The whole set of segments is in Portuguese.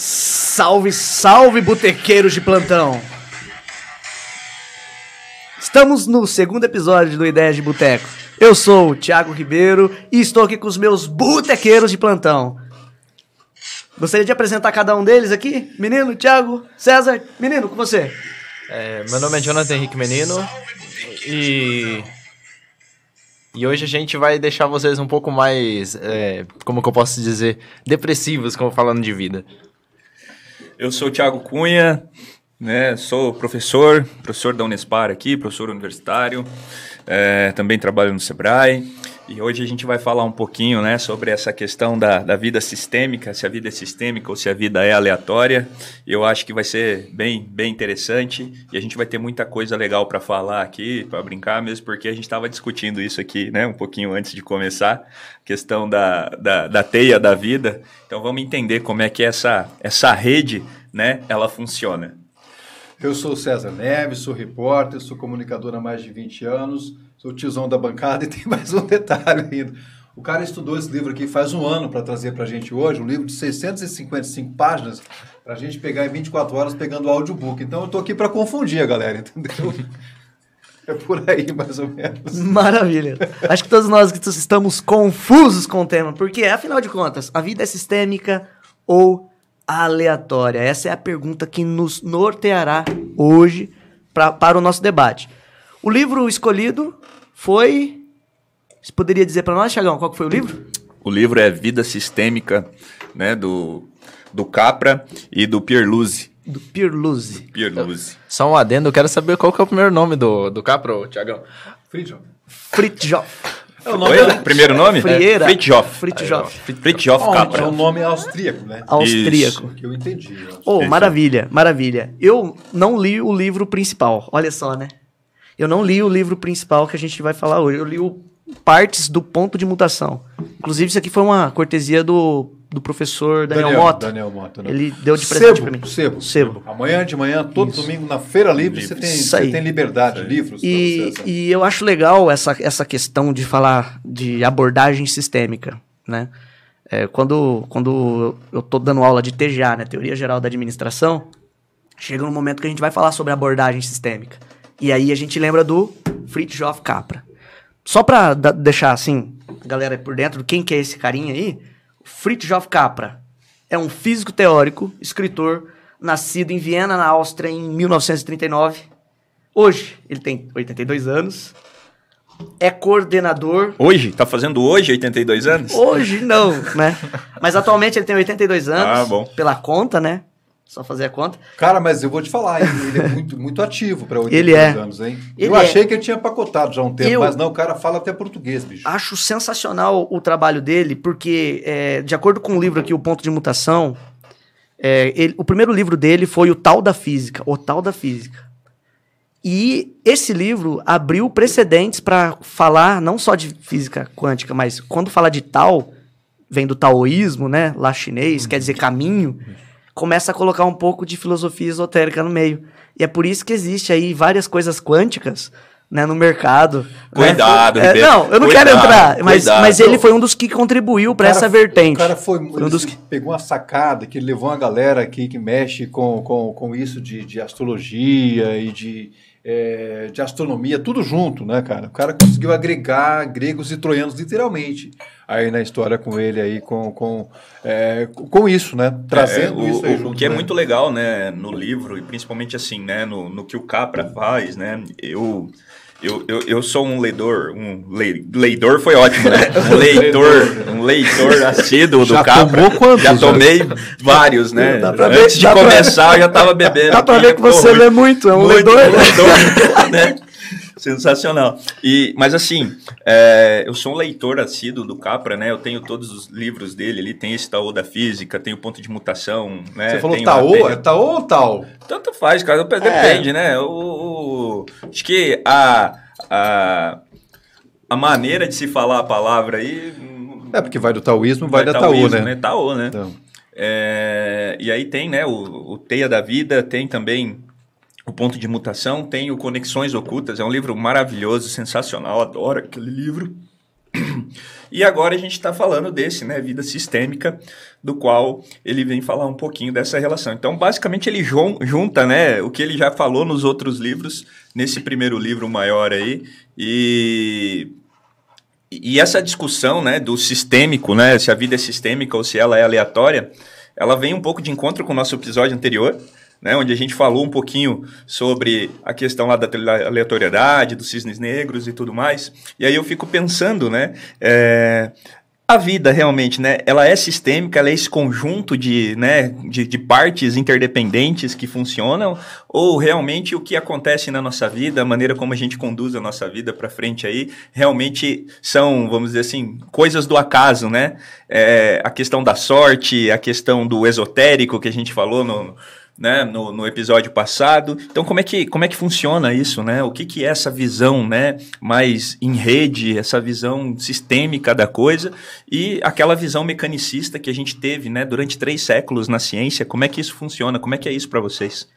Salve, salve, botequeiros de plantão! Estamos no segundo episódio do Ideias de Boteco. Eu sou o Thiago Ribeiro e estou aqui com os meus botequeiros de plantão. Gostaria de apresentar cada um deles aqui? Menino, Thiago, César, menino, com você. É, meu nome é Jonathan Henrique Menino e e hoje a gente vai deixar vocês um pouco mais, é, como que eu posso dizer, depressivos, como falando de vida. Eu sou o Thiago Cunha, né? Sou professor, professor da Unespar aqui, professor universitário. É, também trabalho no Sebrae. E hoje a gente vai falar um pouquinho né, sobre essa questão da, da vida sistêmica, se a vida é sistêmica ou se a vida é aleatória. Eu acho que vai ser bem, bem interessante e a gente vai ter muita coisa legal para falar aqui, para brincar mesmo, porque a gente estava discutindo isso aqui né, um pouquinho antes de começar, questão da, da, da teia da vida. Então vamos entender como é que essa, essa rede né, ela funciona. Eu sou César Neves, sou repórter, sou comunicador há mais de 20 anos, sou tiozão da bancada e tem mais um detalhe ainda. O cara estudou esse livro aqui faz um ano para trazer para a gente hoje, um livro de 655 páginas, para a gente pegar em 24 horas pegando o audiobook. Então eu estou aqui para confundir a galera, entendeu? É por aí, mais ou menos. Maravilha. Acho que todos nós estamos confusos com o tema, porque, afinal de contas, a vida é sistêmica ou aleatória? Essa é a pergunta que nos norteará hoje pra, para o nosso debate. O livro escolhido foi. Você poderia dizer para nós, Chagão, qual que foi o livro? O livro é Vida Sistêmica, né, do, do Capra e do Pierluzzi. Do Pierluzzi. Pierluzzi. Só um adendo, eu quero saber qual que é o primeiro nome do, do Capro, Thiagão. Fridjon. Fritjof. É o nome Oi? Primeiro nome? Frieira. Fritjof. Fritjof. Fritjof É Capra. um nome austríaco, né? Austríaco. Que eu entendi. Oh, Isso. maravilha, maravilha. Eu não li o livro principal. Olha só, né? Eu não li o livro principal que a gente vai falar hoje. Eu li o partes do ponto de mutação. Inclusive, isso aqui foi uma cortesia do, do professor Daniel, Mota. Daniel Mota. né? Ele deu de presente Sebo, pra mim. Sebo. Sebo. Amanhã de manhã, todo domingo, na Feira Livre, você tem, Isso você tem liberdade, livros pra E, você. sabe? e eu acho legal essa, essa questão de falar de abordagem sistêmica, né? É, quando, quando eu tô dando aula de TGA, né, Teoria Geral da Administração, chega um momento que a gente vai falar sobre abordagem sistêmica. E aí a gente lembra do Fritjof Capra. Só pra da- deixar assim, galera por dentro, quem que é esse carinha aí? Fritjof Capra é um físico teórico, escritor, nascido em Viena, na Áustria, em 1939. Hoje, ele tem 82 anos. É coordenador. Hoje? Tá fazendo hoje 82 anos? Hoje não, né? Mas atualmente ele tem 82 anos. Ah, bom. Pela conta, né? Só fazer a conta. Cara, mas eu vou te falar, ele é muito, muito ativo para 82 Ele é. anos, hein? Ele eu é. achei que ele tinha pacotado já há um tempo, Eu- mas não, o cara fala até português, bicho. Acho sensacional o trabalho dele, porque, é, de acordo com o livro aqui, O Ponto de Mutação, é, ele- o primeiro livro dele foi O Tal da Física, O Tal da Física. E esse livro abriu precedentes para falar não só de física quântica, mas quando fala de tal, vem do taoísmo, né? Lá chinês, quer dizer caminho, começa a colocar um pouco de filosofia esotérica no meio. E é por isso que existe aí várias coisas quânticas né, no mercado. né? Cuidado, É, Ribeiro. Não, eu não quero Cuidado, entrar, mas, cuidado. mas ele foi um dos que contribuiu para essa vertente. O cara foi, Foi um dos que- pegou uma sacada que ele levou uma galera aqui que mexe com, com, com isso de, de astrologia e de, é, de astronomia, tudo junto, né, cara? O cara conseguiu agregar gregos e troianos, literalmente, aí na história com ele aí, com, com, é, com isso, né? Trazendo É, o, isso aí o- junto. o que é né? muito legal, né, no livro, e principalmente assim, né, no, no que o Capra faz, né, eu, eu, eu, eu sou um leitor, um le, leidor foi ótimo, né, um leitor, um leitor assíduo do Já Capra. tomou quantos, Já já? tomei vários, né, Dá pra ver- antes de pra- começar eu já tava bebendo. Dá pra ver que você lê muito, é um muito, leitor. né? leitor, né? Sensacional. E, mas assim, é, eu sou um leitor assíduo do Capra, né? Eu tenho todos os livros dele. Ele tem esse Taô da Física, tem o Ponto de Mutação, né? Você falou tem taô? É taô ou tal? Tanto faz, cara. Depende, né? O, o- acho que a, a, a maneira de se falar a palavra aí... É, porque vai do taoísmo, vai, da taoísmo, taô, né? Taô, né? Então, É, e aí tem, né, o, o Teia da Vida, tem também o Ponto de Mutação, tem o Conexões Ocultas, é um livro maravilhoso, sensacional, adoro aquele livro. E agora a gente está falando desse, né, vida sistêmica, do qual ele vem falar um pouquinho dessa relação. Então, basicamente, ele junta, né, o que ele já falou nos outros livros, nesse primeiro livro maior aí, e e essa discussão, né, do sistêmico, né, se a vida é sistêmica ou se ela é aleatória, ela vem um pouco de encontro com o nosso episódio anterior, né, onde a gente falou um pouquinho sobre a questão lá da aleatoriedade, dos cisnes negros e tudo mais. E aí eu fico pensando, né, é, a vida realmente, né, ela é sistêmica, ela é esse conjunto de, né, de, de, partes interdependentes que funcionam, ou realmente o que acontece na nossa vida, a maneira como a gente conduz a nossa vida para frente aí, realmente são, vamos dizer assim, coisas do acaso, né? É, a questão da sorte, a questão do esotérico que a gente falou no, né, no, no, episódio passado. Então, como é que, como é que funciona isso, né? O que, que é essa visão, né, mais em rede, essa visão sistêmica da coisa e aquela visão mecanicista que a gente teve, né, durante três séculos na ciência. Como é que isso funciona? Como é que é isso para vocês?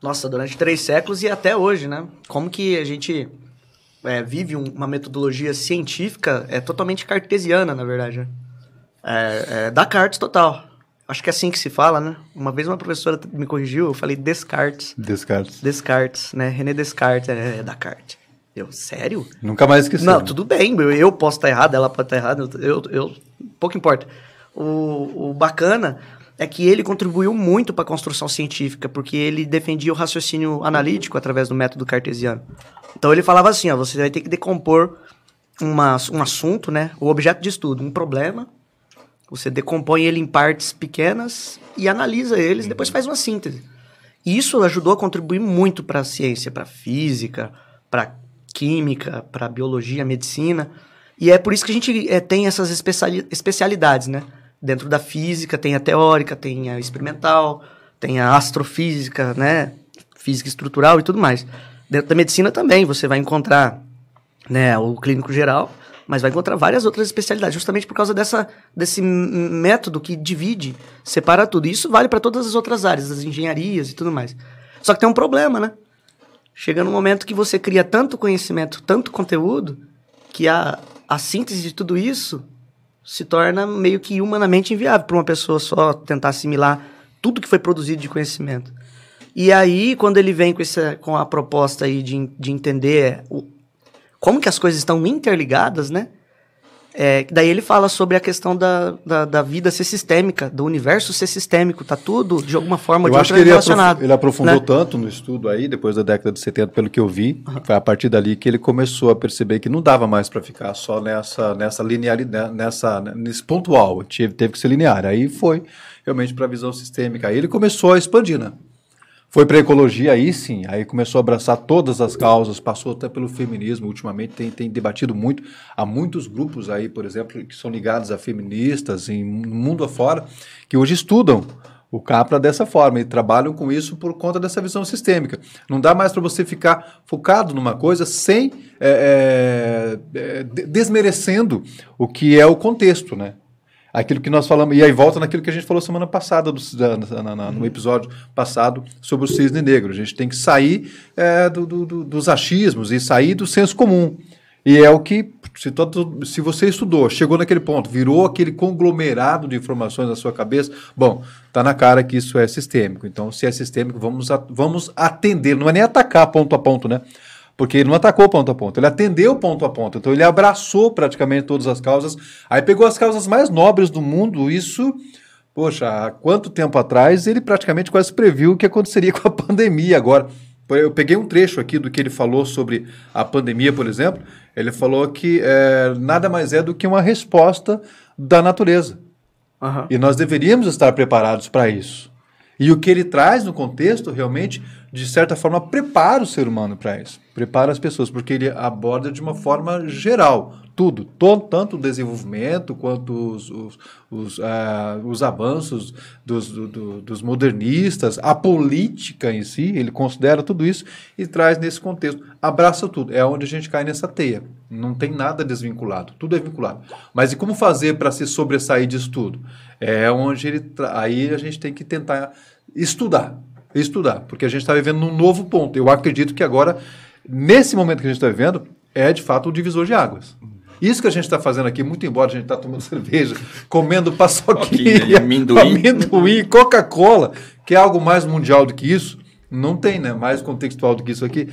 Nossa, durante três séculos e até hoje, né? Como que a gente é, vive um, uma metodologia científica é totalmente cartesiana, na verdade. Né? É, é Descartes total. Acho que é assim que se fala, né? Uma vez uma professora me corrigiu, eu falei Descartes. Descartes. Descartes, né? René Descartes, é, é Descartes. Eu, sério? Nunca mais esqueci. Não, tudo bem, eu, eu posso estar errado, ela pode estar errada, eu, eu, pouco importa. O, o bacana é que ele contribuiu muito para a construção científica, porque ele defendia o raciocínio analítico através do método cartesiano. Então ele falava assim, ó, você vai ter que decompor uma, um assunto, né, o objeto de estudo, um problema, você decompõe ele em partes pequenas e analisa eles, uhum. depois faz uma síntese. E isso ajudou a contribuir muito para a ciência, para a física, para química, para biologia, medicina. E é por isso que a gente é, tem essas especiali especialidades, né? Dentro da física tem a teórica, tem a experimental, tem a astrofísica, né? Física estrutural e tudo mais. Dentro da medicina também você vai encontrar né, o clínico geral, mas vai encontrar várias outras especialidades, justamente por causa dessa, desse método que divide, separa tudo. E isso vale para todas as outras áreas, as engenharias e tudo mais. Só que tem um problema, né? Chega num momento que você cria tanto conhecimento, tanto conteúdo, que a, a síntese de tudo isso se torna meio que humanamente inviável para uma pessoa só tentar assimilar tudo que foi produzido de conhecimento. E aí, quando ele vem com, essa, com a proposta aí de, de entender o, como que as coisas estão interligadas, né? É, daí ele fala sobre a questão da, da, da, vida ser sistêmica, do universo ser sistêmico, tá tudo de alguma forma eu de acho que ele relacionado. ele aprofundou né? tanto no estudo aí, depois da década de 70, pelo que eu vi, uhum. foi a partir dali que ele começou a perceber que não dava mais para ficar só nessa, nessa linearidade, né, nessa, nesse pontual, teve, teve que ser linear. Aí foi realmente para a visão sistêmica. Aí ele começou a expandir, né? Foi para ecologia, aí sim, aí começou a abraçar todas as causas, passou até pelo feminismo, ultimamente tem, tem debatido muito. Há muitos grupos aí, por exemplo, que são ligados a feministas em, mundo afora, que hoje estudam o Capra dessa forma e trabalham com isso por conta dessa visão sistêmica. Não dá mais para você ficar focado numa coisa sem é, é, é desmerecendo o que é o contexto, né? Aquilo que nós falamos, e aí volta naquilo que a gente falou semana passada, do, na, na, no episódio passado, sobre o cisne negro. A gente tem que sair é, do, do, dos achismos e sair do senso comum. E é o que, se, todo, se você estudou, chegou naquele ponto, virou aquele conglomerado de informações na sua cabeça, bom, está na cara que isso é sistêmico. Então, se é sistêmico, vamos, vamos atender, não é nem atacar ponto a ponto, né? Porque ele não atacou ponto a ponto, ele atendeu ponto a ponto. Então ele abraçou praticamente todas as causas, aí pegou as causas mais nobres do mundo. Isso, poxa, há quanto tempo atrás ele praticamente quase previu o que aconteceria com a pandemia agora. Eu peguei um trecho aqui do que ele falou sobre a pandemia, por exemplo. Ele falou que é, nada mais é do que uma resposta da natureza. Uhum. E nós deveríamos estar preparados para isso. E o que ele traz no contexto, realmente, de certa forma, prepara o ser humano para isso. Prepara as pessoas, porque ele aborda de uma forma geral tudo, todo, tanto o desenvolvimento quanto os, os, os, uh, os avanços dos, do, dos modernistas, a política em si, ele considera tudo isso e traz nesse contexto. Abraça tudo, é onde a gente cai nessa teia. Não tem nada desvinculado, tudo é vinculado. Mas e como fazer para se sobressair disso tudo? É onde ele. Aí a gente tem que tentar estudar. Estudar, porque a gente está vivendo num novo ponto. Eu acredito que agora, nesse momento que a gente está vivendo, é de fato o divisor de águas. Isso que a gente está fazendo aqui, muito embora a gente está tomando cerveja, comendo paçoquinha, amendoim. amendoim, Coca-Cola, que é algo mais mundial do que isso, não tem, né? Mais contextual do que isso aqui.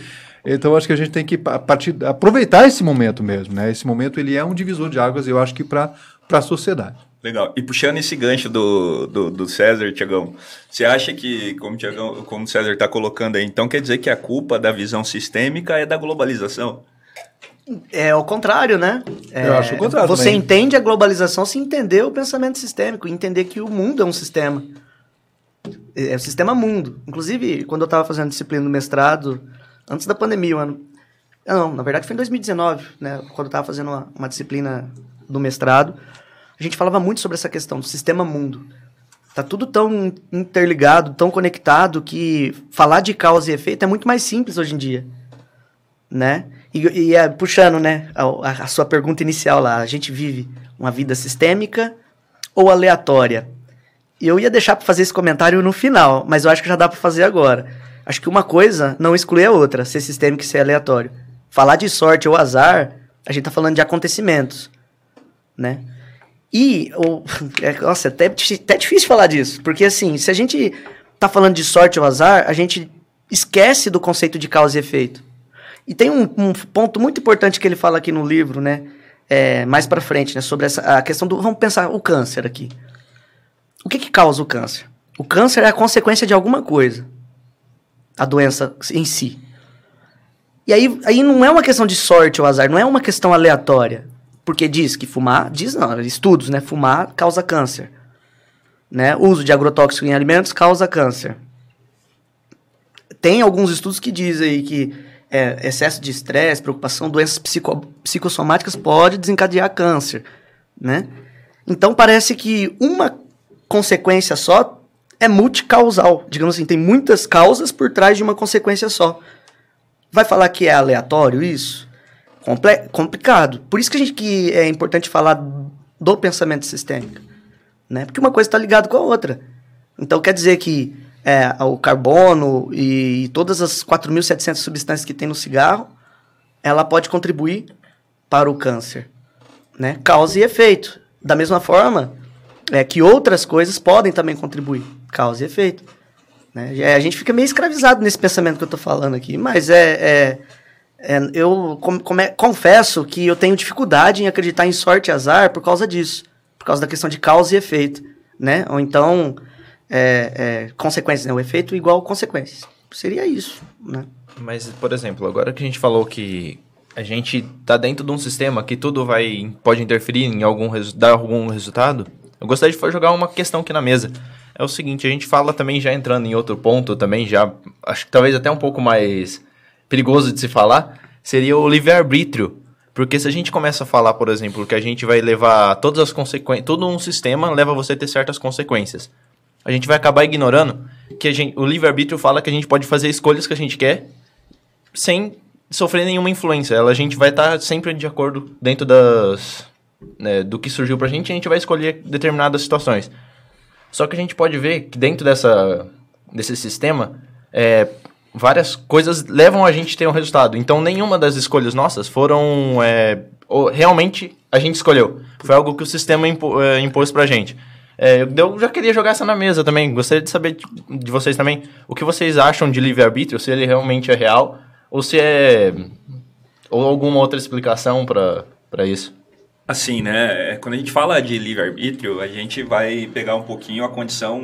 Então, acho que a gente tem que partir, aproveitar esse momento mesmo, né? Esse momento ele é um divisor de águas, eu acho que para a sociedade. Legal. E puxando esse gancho do, do, do César, Tiagão, você acha que, como, Thiagão, como o César está colocando aí, então quer dizer que a culpa da visão sistêmica é da globalização? É o contrário, né? É, Eu acho o contrário Você também. entende a globalização se entender o pensamento sistêmico, entender que o mundo é um sistema. É o sistema mundo. Inclusive, quando eu estava fazendo disciplina no mestrado, antes da pandemia, ano. Não, na verdade foi em 2019, né? Quando eu estava fazendo uma, uma disciplina do mestrado, a gente falava muito sobre essa questão do sistema mundo. Tá tudo tão interligado, tão conectado, que falar de causa e efeito é muito mais simples hoje em dia né? E, e é, puxando, né, a, a sua pergunta inicial lá, a gente vive uma vida sistêmica ou aleatória? Eu ia deixar para fazer esse comentário no final, mas eu acho que já dá para fazer agora. Acho que uma coisa não exclui a outra, ser sistêmico e ser aleatório. Falar de sorte ou azar, a gente tá falando de acontecimentos, né? E, ou, é, nossa, até, até difícil falar disso, porque assim, se a gente tá falando de sorte ou azar, a gente esquece do conceito de causa e efeito. E tem um, um ponto muito importante que ele fala aqui no livro, né? É, mais para frente, né? Sobre essa, a questão do. Vamos pensar o câncer aqui. O que, que causa o câncer? O câncer é a consequência de alguma coisa. A doença em si. E aí, aí não é uma questão de sorte ou azar, não é uma questão aleatória. Porque diz que fumar, diz não, estudos, né? Fumar causa câncer. Né? Uso de agrotóxico em alimentos causa câncer. Tem alguns estudos que dizem aí que é, excesso de estresse, preocupação, doenças psico psicossomáticas pode desencadear câncer, né? Então parece que uma consequência só é multicausal, digamos assim, tem muitas causas por trás de uma consequência só. Vai falar que é aleatório isso? Complicado. Por isso que a gente que é importante falar do pensamento sistêmico, né? Porque uma coisa está ligada com a outra. Então quer dizer que é, o carbono e todas as 4.700 substâncias que tem no cigarro, ela pode contribuir para o câncer, né? Causa e efeito. Da mesma forma, é que outras coisas podem também contribuir, causa e efeito. Né? É, a gente fica meio escravizado nesse pensamento que eu estou falando aqui, mas é, é, é eu com, confesso que eu tenho dificuldade em acreditar em sorte e azar por causa disso, por causa da questão de causa e efeito, né? Ou então é, é, consequências, né? O efeito igual consequências. Seria isso, né? Mas, por exemplo, agora que a gente falou que a gente tá dentro de um sistema que tudo vai pode interferir em algum dar algum resultado, eu gostaria de jogar uma questão aqui na mesa. É o seguinte, a gente fala também já entrando em outro ponto também, já acho que talvez até um pouco mais perigoso de se falar, seria o livre-arbítrio. Porque se a gente começa a falar, por exemplo, que a gente vai levar todas as consequências, todo um sistema leva você a ter certas consequências. A gente vai acabar ignorando que gente, o livre-arbítrio fala que a gente pode fazer escolhas que a gente quer sem sofrer nenhuma influência. Ela, a gente vai estar tá sempre de acordo dentro das, né, do que surgiu pra gente a gente vai escolher determinadas situações. Só que a gente pode ver que dentro dessa, desse sistema, é, várias coisas levam a gente a ter um resultado. Então, nenhuma das escolhas nossas foram... É, realmente, a gente escolheu. Foi algo que o sistema impo, é, impôs pra gente. É, eu já queria jogar essa na mesa também. Gostaria de saber de vocês também o que vocês acham de livre-arbítrio, se ele realmente é real, ou se é... ou alguma outra explicação para isso. Assim, né? Quando a gente fala de livre-arbítrio, a gente vai pegar um pouquinho a condição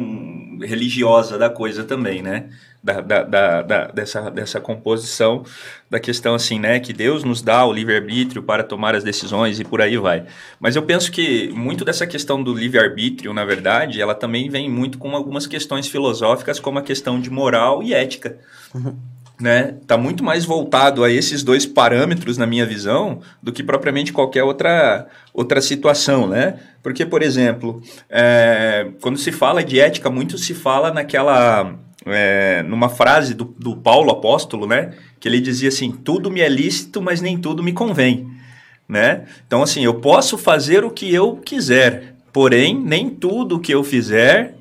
religiosa da coisa também, né? Da, da, da, da, dessa, dessa composição da questão assim, né? Que Deus nos dá o livre-arbítrio para tomar as decisões e por aí vai. Mas eu penso que muito dessa questão do livre-arbítrio, na verdade, ela também vem muito com algumas questões filosóficas, como a questão de moral e ética. Uhum né, tá muito mais voltado a esses dois parâmetros na minha visão do que propriamente qualquer outra, outra situação, né? Porque, por exemplo, é, quando se fala de ética, muito se fala naquela é, numa frase do, do Paulo apóstolo, né? Que ele dizia assim: tudo me é lícito, mas nem tudo me convém, né? Então, assim, eu posso fazer o que eu quiser, porém nem tudo que eu fizer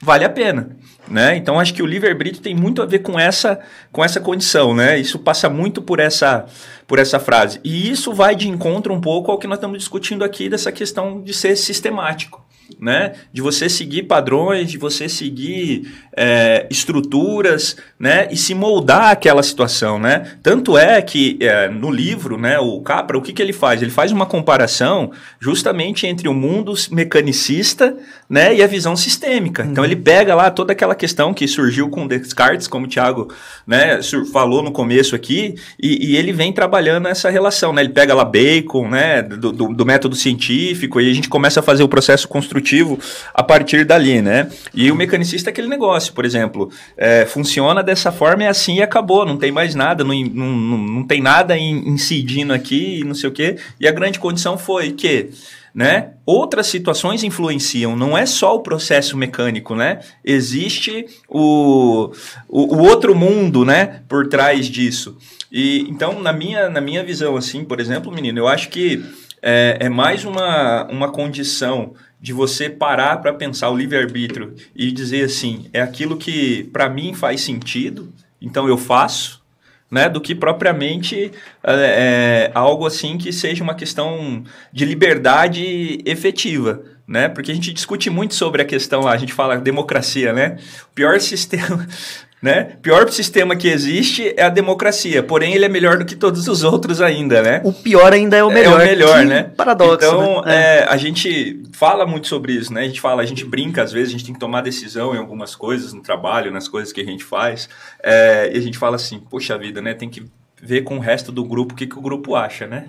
vale a pena. Né? Então acho que o livre-arbítrio tem muito a ver com essa, com essa condição, né? Isso passa muito por essa, por essa frase. E isso vai de encontro um pouco ao que nós estamos discutindo aqui dessa questão de ser sistemático né? De você seguir padrões, de você seguir é, estruturas, né? E se moldar aquela situação, né? Tanto é que é, no livro, né? O Capra, o que, que ele faz? Ele faz uma comparação justamente entre o mundo mecanicista, né? E a visão sistêmica. Então, uhum. Então ele pega lá toda aquela questão que surgiu com Descartes, como o Thiago, né? Falou no começo aqui, e, e ele vem trabalhando essa relação, né? Ele pega lá Bacon, né? Do, do, do método científico e a gente começa a fazer o processo construtivo construtivo a partir dali, né? E o mecanicista é aquele negócio, por exemplo, é, funciona dessa forma, é assim e acabou, não tem mais nada, não, não, não tem nada incidindo aqui e não sei o quê. E a grande condição foi que né? Outras situações influenciam, não é só o processo mecânico, né? Existe o, o, o, outro mundo, né, por trás disso. E então, na minha, na minha visão, assim, por exemplo, menino, eu acho que é, é mais uma, uma condição de você parar para pensar o livre-arbítrio e dizer assim, é aquilo que para mim faz sentido, então eu faço, né, do que propriamente é, é, algo assim que seja uma questão de liberdade efetiva, né? Porque a gente discute muito sobre a questão, a gente fala democracia, né? O pior sistema, né? Pior sistema que existe é a democracia, porém ele é melhor do que todos os outros ainda, né? O pior ainda é o melhor. É o melhor, que né? Paradoxo. Então, né? é, a gente fala muito sobre isso, né? A gente fala, a gente brinca às vezes, a gente tem que tomar decisão em algumas coisas, no trabalho, nas coisas que a gente faz, é, e a gente fala assim, poxa vida, né? Tem que ver com o resto do grupo o que, que o grupo acha, né?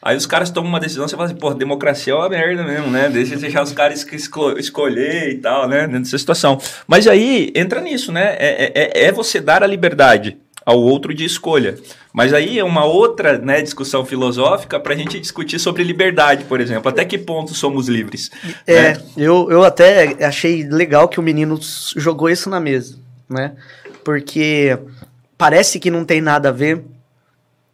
Aí os caras tomam uma decisão, você fala assim, pô, democracia é uma merda mesmo, né? Deixa deixar os caras esco escolher e tal, né? Dentro dessa situação. Mas aí entra nisso, né? É, é, é, é você dar a liberdade ao outro de escolha. Mas aí é uma outra né, discussão filosófica para a gente discutir sobre liberdade, por exemplo. Até que ponto somos livres? É, né? eu, eu até achei legal que o menino jogou isso na mesa, né? Porque parece que não tem nada a ver,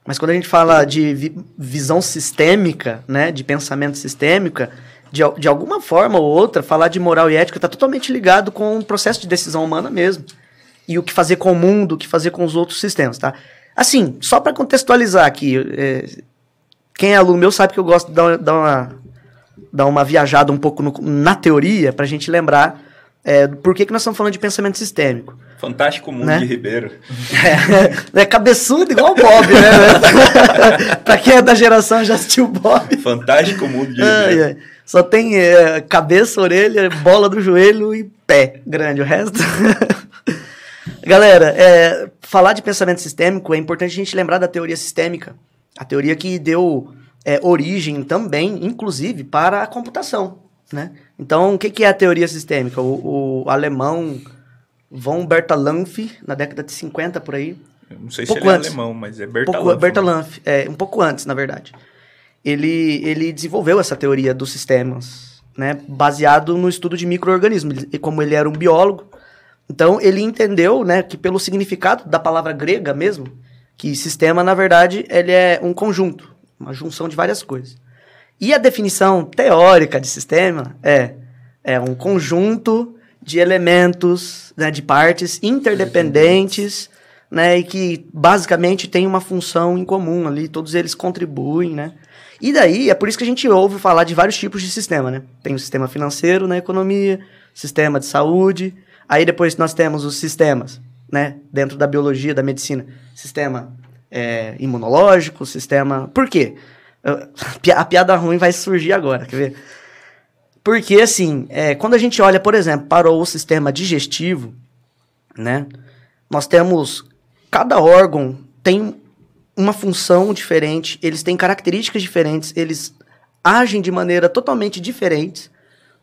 mas quando a gente fala de vi visão sistêmica, né, de pensamento sistêmica, de, de alguma forma ou outra, falar de moral e ética está totalmente ligado com o processo de decisão humana mesmo. E o que fazer com o mundo, o que fazer com os outros sistemas, tá? Assim, só para contextualizar aqui, é, quem é aluno meu sabe que eu gosto de dar, dar, uma, dar uma viajada um pouco no, na teoria, para a gente lembrar é, por que, que nós estamos falando de pensamento sistêmico. Fantástico Mundo né? de Ribeiro. É, é cabeçudo igual o Bob, né? pra quem é da geração já assistiu o Bob. Fantástico Mundo de Ribeiro. Ai, Só tem é, cabeça, orelha, bola do joelho e pé grande. O resto. Galera, é, falar de pensamento sistêmico é importante a gente lembrar da teoria sistêmica. A teoria que deu é, origem também, inclusive, para a computação. Né? Então, o que, que é a teoria sistêmica? O, o alemão von Bertalanffy, na década de 50 por aí. Eu não sei um se ele é antes. é alemão, mas é Bertalanffy. Bertalanffy, é, um pouco antes, na verdade. Ele, ele desenvolveu essa teoria dos sistemas, né, baseado no estudo de micro-organismos. E como ele era um biólogo, então ele entendeu, né, que pelo significado da palavra grega mesmo, que sistema, na verdade, ele é um conjunto, uma junção de várias coisas. E a definição teórica de sistema é, é um conjunto de elementos, né, de partes interdependentes, né, e que basicamente têm uma função em comum ali, todos eles contribuem, né. E daí, é por isso que a gente ouve falar de vários tipos de sistema, né. Tem o sistema financeiro na economia, sistema de saúde, aí depois nós temos os sistemas, né, dentro da biologia, da medicina, sistema é, imunológico, sistema... Por quê? A piada ruim vai surgir agora, quer ver? Porque, assim, é, quando a gente olha, por exemplo, para o sistema digestivo, né? Nós temos. Cada órgão tem uma função diferente, eles têm características diferentes, eles agem de maneira totalmente diferente,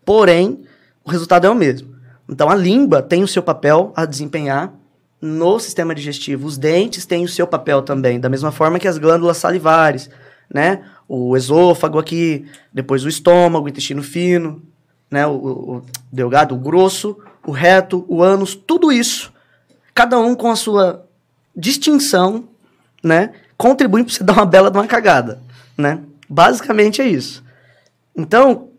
porém, o resultado é o mesmo. Então, a língua tem o seu papel a desempenhar no sistema digestivo, os dentes têm o seu papel também, da mesma forma que as glândulas salivares, né? O esôfago aqui, depois o estômago, o intestino fino, né? O, o, o delgado, o grosso, o reto, o ânus, tudo isso, cada um com a sua distinção, né? Contribui para você dar uma bela de uma cagada, né? Basicamente é isso. Então,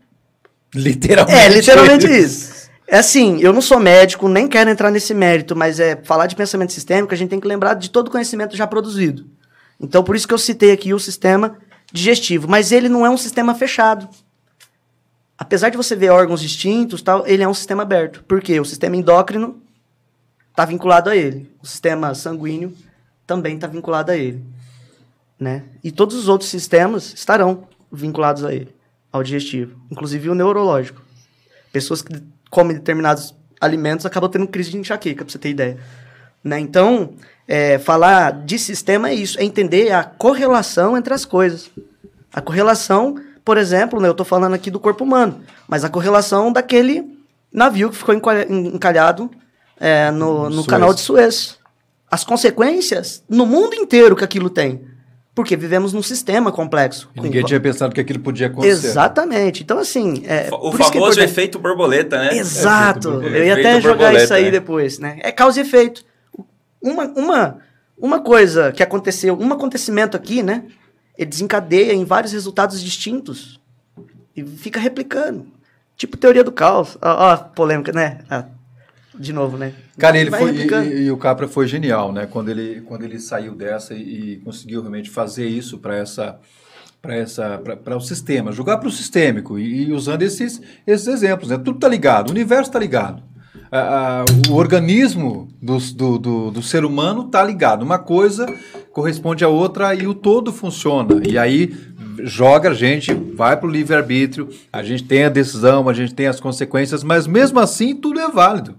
literalmente, é literalmente isso. É assim, eu não sou médico, nem quero entrar nesse mérito, mas é falar de pensamento sistêmico, a gente tem que lembrar de todo o conhecimento já produzido. Então, por isso que eu citei aqui o sistema digestivo, mas ele não é um sistema fechado. Apesar de você ver órgãos distintos, tal, ele é um sistema aberto. Por quê? O sistema endócrino está vinculado a ele. O sistema sanguíneo também está vinculado a ele. Né? E todos os outros sistemas estarão vinculados a ele, ao digestivo, inclusive o neurológico. Pessoas que comem determinados alimentos acabam tendo crise de enxaqueca, para você ter ideia. Né? Então, é, falar de sistema é isso, é entender a correlação entre as coisas. A correlação, por exemplo, né, eu estou falando aqui do corpo humano, mas a correlação daquele navio que ficou encalhado é, no, no canal de Suez. As consequências no mundo inteiro que aquilo tem. Porque vivemos num sistema complexo. E ninguém tinha pensado que aquilo podia acontecer. Exatamente. Então, assim. É, o é famoso é efeito borboleta, né? Exato. Borboleta. Eu ia até jogar isso aí né? depois, né? É causa e efeito. Uma, uma, uma coisa que aconteceu, um acontecimento aqui, né? Ele desencadeia em vários resultados distintos e fica replicando. Tipo teoria do caos. Ó, ó polêmica, né? Ah, de novo, né? Cara, ele foi e, e, o Capra foi genial, né? Quando ele quando ele saiu dessa e, e conseguiu realmente fazer isso para essa para essa para o sistema, jogar para o sistêmico e, e, usando esses esses exemplos, né? Tudo tá ligado, o universo está ligado. O organismo do, do, do, do, ser humano tá ligado. Uma coisa corresponde à outra e o todo funciona. E aí joga a gente, vai para o livre-arbítrio, a gente tem a decisão, a gente tem as consequências, mas mesmo assim tudo é válido.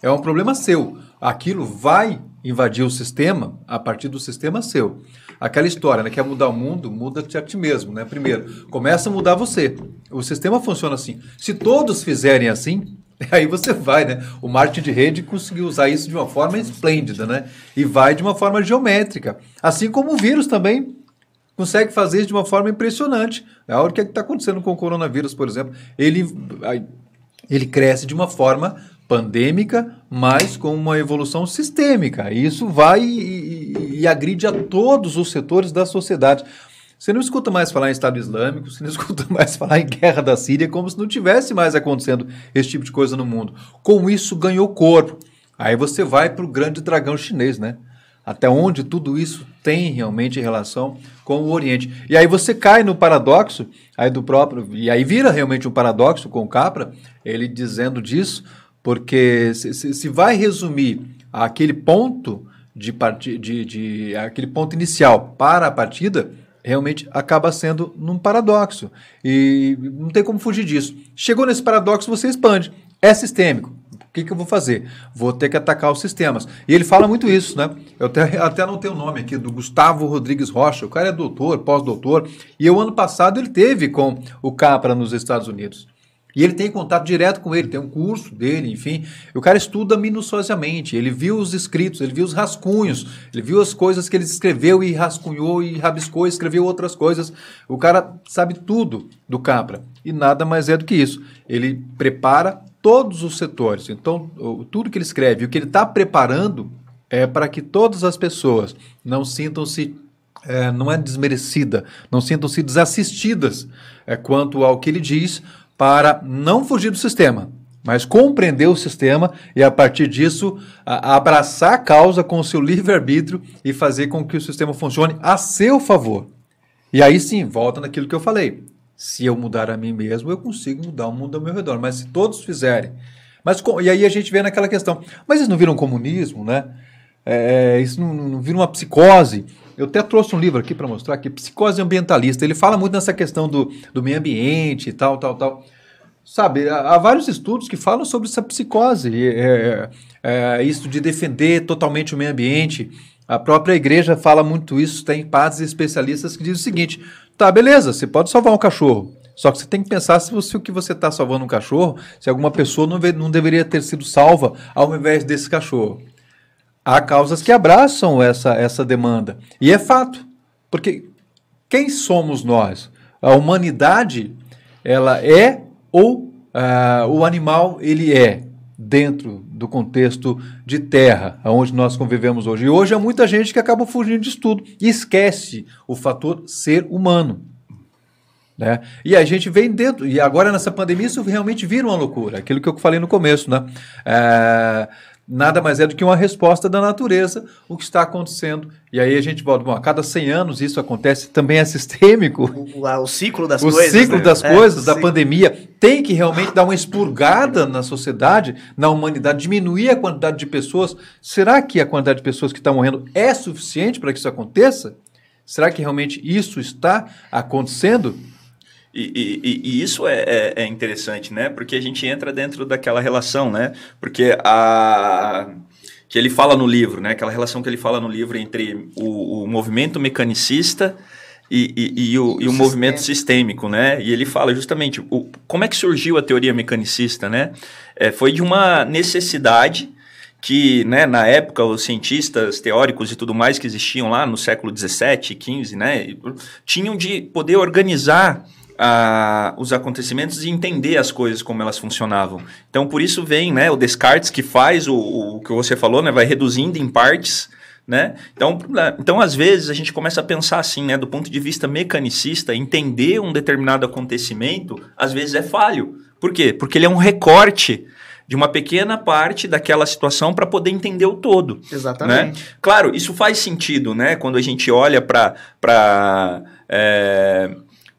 É um problema seu. Aquilo vai invadir o sistema a partir do sistema seu. Aquela história, né? Quer mudar o mundo, muda-te a ti mesmo, né? Primeiro, começa a mudar você. O sistema funciona assim. Se todos fizerem assim, aí você vai, né? O marketing de rede conseguiu usar isso de uma forma esplêndida, né? E vai de uma forma geométrica. Assim como o vírus também consegue fazer isso de uma forma impressionante. Olha o que é está acontecendo com o coronavírus, por exemplo. Ele, ele cresce de uma forma pandêmica, mas com uma evolução sistêmica. Isso vai e, e, e, agride a todos os setores da sociedade. Você não escuta mais falar em Estado Islâmico, você não escuta mais falar em guerra da Síria, como se não tivesse mais acontecendo esse tipo de coisa no mundo. Com isso ganhou corpo. Aí você vai para o grande dragão chinês, né? Até onde tudo isso tem realmente relação com o Oriente. E aí você cai no paradoxo aí do próprio, e aí vira realmente um paradoxo com o Capra, ele dizendo disso, porque se, se vai resumir aquele ponto de, part... de, de aquele ponto inicial para a partida, realmente acaba sendo num paradoxo. E não tem como fugir disso. Chegou nesse paradoxo, você expande. É sistêmico. O que, que eu vou fazer? Vou ter que atacar os sistemas. E ele fala muito isso, né? Eu até, até não tenho o nome aqui, do Gustavo Rodrigues Rocha. O cara é doutor, pós-doutor. E o ano passado ele teve com o Capra nos Estados Unidos. E ele tem contato direto com ele, tem um curso dele, enfim. o cara estuda minuciosamente. Ele viu os escritos, ele viu os rascunhos, ele viu as coisas que ele escreveu e rascunhou e rabiscou e escreveu outras coisas. O cara sabe tudo do Capra. E nada mais é do que isso. Ele prepara todos os setores. Então, tudo que ele escreve, o que ele está preparando é para que todas as pessoas não sintam-se é, não é desmerecida, não sintam-se desassistidas é, quanto ao que ele diz, para não fugir do sistema, mas compreender o sistema e, a partir disso, a, abraçar a causa com o seu livre-arbítrio e fazer com que o sistema funcione a seu favor. E aí sim, volta naquilo que eu falei. Se eu mudar a mim mesmo, eu consigo mudar o mundo ao meu redor. Mas se todos fizerem. Mas, e aí a gente vê naquela questão. Mas isso não vira um comunismo, né? É, isso não, não vira uma psicose. Eu até trouxe um livro aqui para mostrar que psicose ambientalista. Ele fala muito nessa questão do, do meio ambiente e tal, tal, tal. Sabe, há, vários estudos que falam sobre essa psicose, é, é, é, isso de defender totalmente o meio ambiente. A própria igreja fala muito isso, tem padres especialistas que dizem o seguinte: tá, beleza, você pode salvar um cachorro, só que você tem que pensar se, você, o que você está salvando um cachorro, se alguma pessoa não, não deveria ter sido salva ao invés desse cachorro há causas que abraçam essa, essa demanda. E é fato. Porque quem somos nós? A humanidade, ela é ou uh, o animal, ele é dentro do contexto de terra, onde nós convivemos hoje. E hoje há muita gente que acaba fugindo disso tudo e esquece o fator ser humano. Né? E a gente vem dentro, e agora nessa pandemia isso realmente vira uma loucura, aquilo que eu falei no começo, né? É, nada mais é do que uma resposta da natureza o que está acontecendo. E aí a gente volta, bom, a cada 100 anos isso acontece, também é sistêmico. O, o ciclo das o coisas. O ciclo né? das é, coisas, da sim. pandemia, tem que realmente dar uma expurgada na sociedade, na humanidade, diminuir a quantidade de pessoas. Será que a quantidade de pessoas que estão morrendo é suficiente para que isso aconteça? Será que realmente isso está acontecendo? E, e, e, isso é, é, é, interessante, né? Porque a gente entra dentro daquela relação, né? Porque a que ele fala no livro, né? Aquela relação que ele fala no livro entre o, o movimento mecanicista e, e, e o, o movimento sistêmico, né? E ele fala justamente o, como é que surgiu a teoria mecanicista, né? É, foi de uma necessidade que, né, na época, os cientistas teóricos e tudo mais que existiam lá no século 17, 15, né, tinham de poder organizar os acontecimentos e entender as coisas como elas funcionavam. Então, por isso vem né, o Descartes que faz o, o que você falou, né, vai reduzindo em partes. Né? Então, então, às vezes, a gente começa a pensar assim, né, do ponto de vista mecanicista, entender um determinado acontecimento, às vezes é falho. Por quê? Porque ele é um recorte de uma pequena parte daquela situação para poder entender o todo. Exatamente. Né? Claro, isso faz sentido, né? Quando a gente olha para é,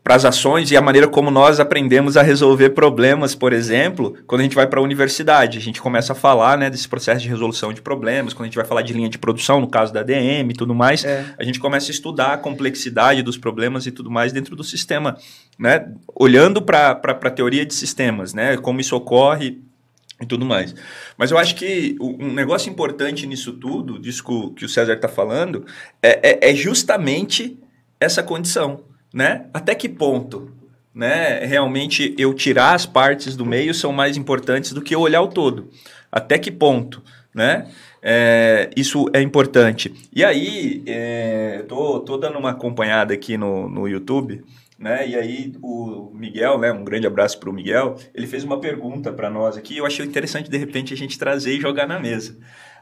para as ações e a maneira como nós aprendemos a resolver problemas, por exemplo, quando a gente vai para a universidade. A gente começa a falar né, desse processo de resolução de problemas, quando a gente vai falar de linha de produção, no caso da DM e tudo mais, é. a gente começa a estudar a complexidade dos problemas e tudo mais dentro do sistema, né, olhando para a teoria de sistemas, né, como isso ocorre e tudo mais. Mas eu acho que um negócio importante nisso tudo, disso que o César está falando, é, é, é justamente essa condição né? Até que ponto, né? Realmente eu tirar as partes do meio são mais importantes do que olhar o todo. Até que ponto, né? É, isso é importante. E aí, é, tô, tô dando uma acompanhada aqui no, no YouTube, né? E aí o Miguel, né? Um grande abraço para o Miguel. Ele fez uma pergunta para nós aqui. Eu achei interessante de repente a gente trazer e jogar na mesa.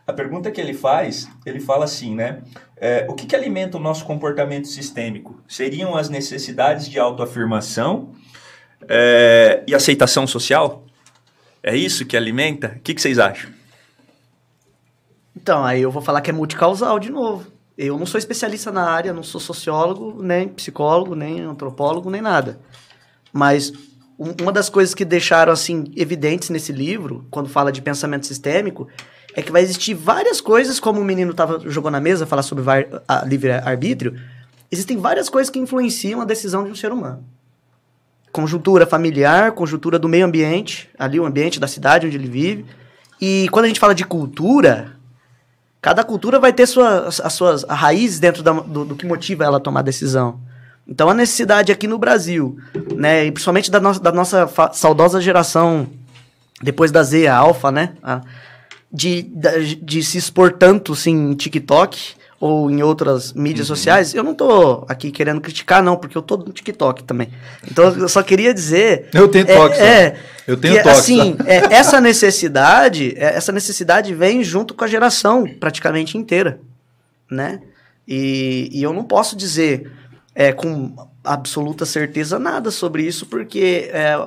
A pergunta que ele faz, ele fala assim, né? É, o que, que alimenta o nosso comportamento sistêmico? Seriam as necessidades de autoafirmação é, e aceitação social? É isso que alimenta? O que, que vocês acham? Então, aí eu vou falar que é multicausal de novo. Eu não sou especialista na área, não sou sociólogo, nem psicólogo, nem antropólogo, nem nada. Mas um, uma das coisas que deixaram assim evidentes nesse livro, quando fala de pensamento sistêmico, é que vai existir várias coisas, como o menino tava, jogou na mesa, falar sobre livre-arbítrio, existem várias coisas que influenciam a decisão de um ser humano. Conjuntura familiar, conjuntura do meio ambiente, ali o ambiente da cidade onde ele vive. E quando a gente fala de cultura, cada cultura vai ter sua, as suas raízes dentro da, do, do, que motiva ela a tomar a decisão. Então a necessidade aqui no Brasil, né, e principalmente da, no, da nossa saudosa geração, depois da Z, a Alfa, né, a, de, de, de, se expor tanto assim, em TikTok ou em outras mídias uhum. sociais, eu não tô aqui querendo criticar, não, porque eu tô no TikTok também. Então eu só queria dizer. Eu tenho toque, é, é, Eu tenho que, toque. Assim, é, essa necessidade, é, essa necessidade vem junto com a geração praticamente inteira. Né? E, e eu não posso dizer é, com absoluta certeza nada sobre isso, porque é,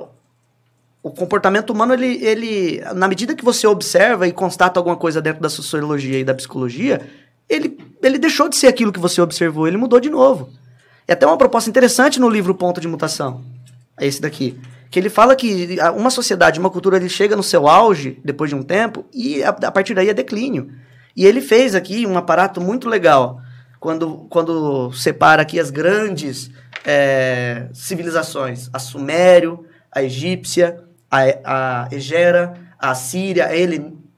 o comportamento humano, ele, ele, na medida que você observa e constata alguma coisa dentro da sociologia e da psicologia, ele, ele deixou de ser aquilo que você observou, ele mudou de novo. É até uma proposta interessante no livro Ponto de Mutação, é esse daqui, que ele fala que uma sociedade, uma cultura, ele chega no seu auge depois de um tempo e a, a partir daí é declínio. E ele fez aqui um aparato muito legal, quando, quando separa aqui as grandes é, civilizações, a Sumério, a egípcia, a, a egera, a síria, a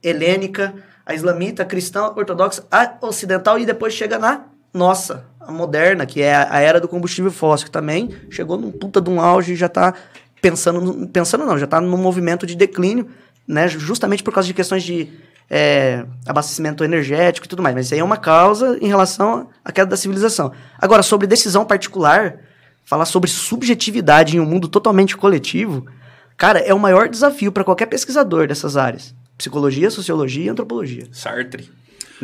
helênica, a islamita, a cristã, a ortodoxa, a ocidental e depois chega na nossa, a moderna, que é a era do combustível fóssil, que também chegou num puta de um auge e já está pensando, pensando não, já está num movimento de declínio, né, justamente por causa de questões de é, abastecimento energético e tudo mais. Mas isso aí é uma causa em relação à queda da civilização. Agora, sobre decisão particular, falar sobre subjetividade em um mundo totalmente coletivo, Cara, é o maior desafio para qualquer pesquisador dessas áreas. Psicologia, sociologia e antropologia. Sartre.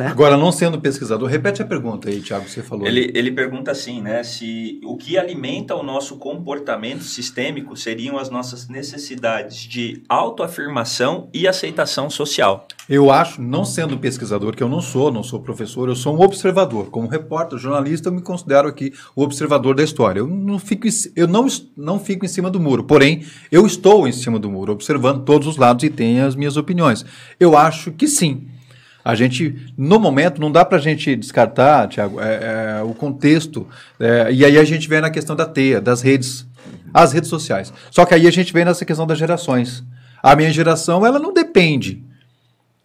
Né? Agora, não sendo pesquisador, repete a pergunta aí, Thiago, que você falou. Ele, ele pergunta assim, né? Se o que alimenta o nosso comportamento sistêmico seriam as nossas necessidades de autoafirmação e aceitação social. Eu acho, não sendo pesquisador, que eu não sou, não sou professor, eu sou um observador. Como repórter, jornalista, eu me considero aqui o observador da história. Eu não fico, eu não, não fico em cima do muro, porém, eu estou em cima do muro, observando todos os lados e tenho as minhas opiniões. Eu acho que sim. A gente, no momento, não dá para a gente descartar, Tiago, é, é, o contexto. é, e aí a gente vem na questão da teia, das redes, as redes sociais. Só que aí a gente vem nessa questão das gerações. A minha geração, ela não depende.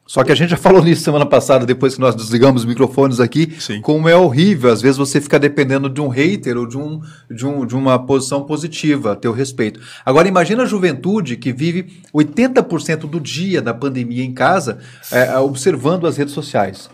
Só que a gente já falou nisso semana passada, depois que nós desligamos os microfones aqui, Sim. como é horrível. Às vezes você fica dependendo de um hater ou de, um, de, um, de uma posição positiva a teu respeito. Agora, imagina a juventude que vive 80% do dia da pandemia em casa, é, observando as redes sociais.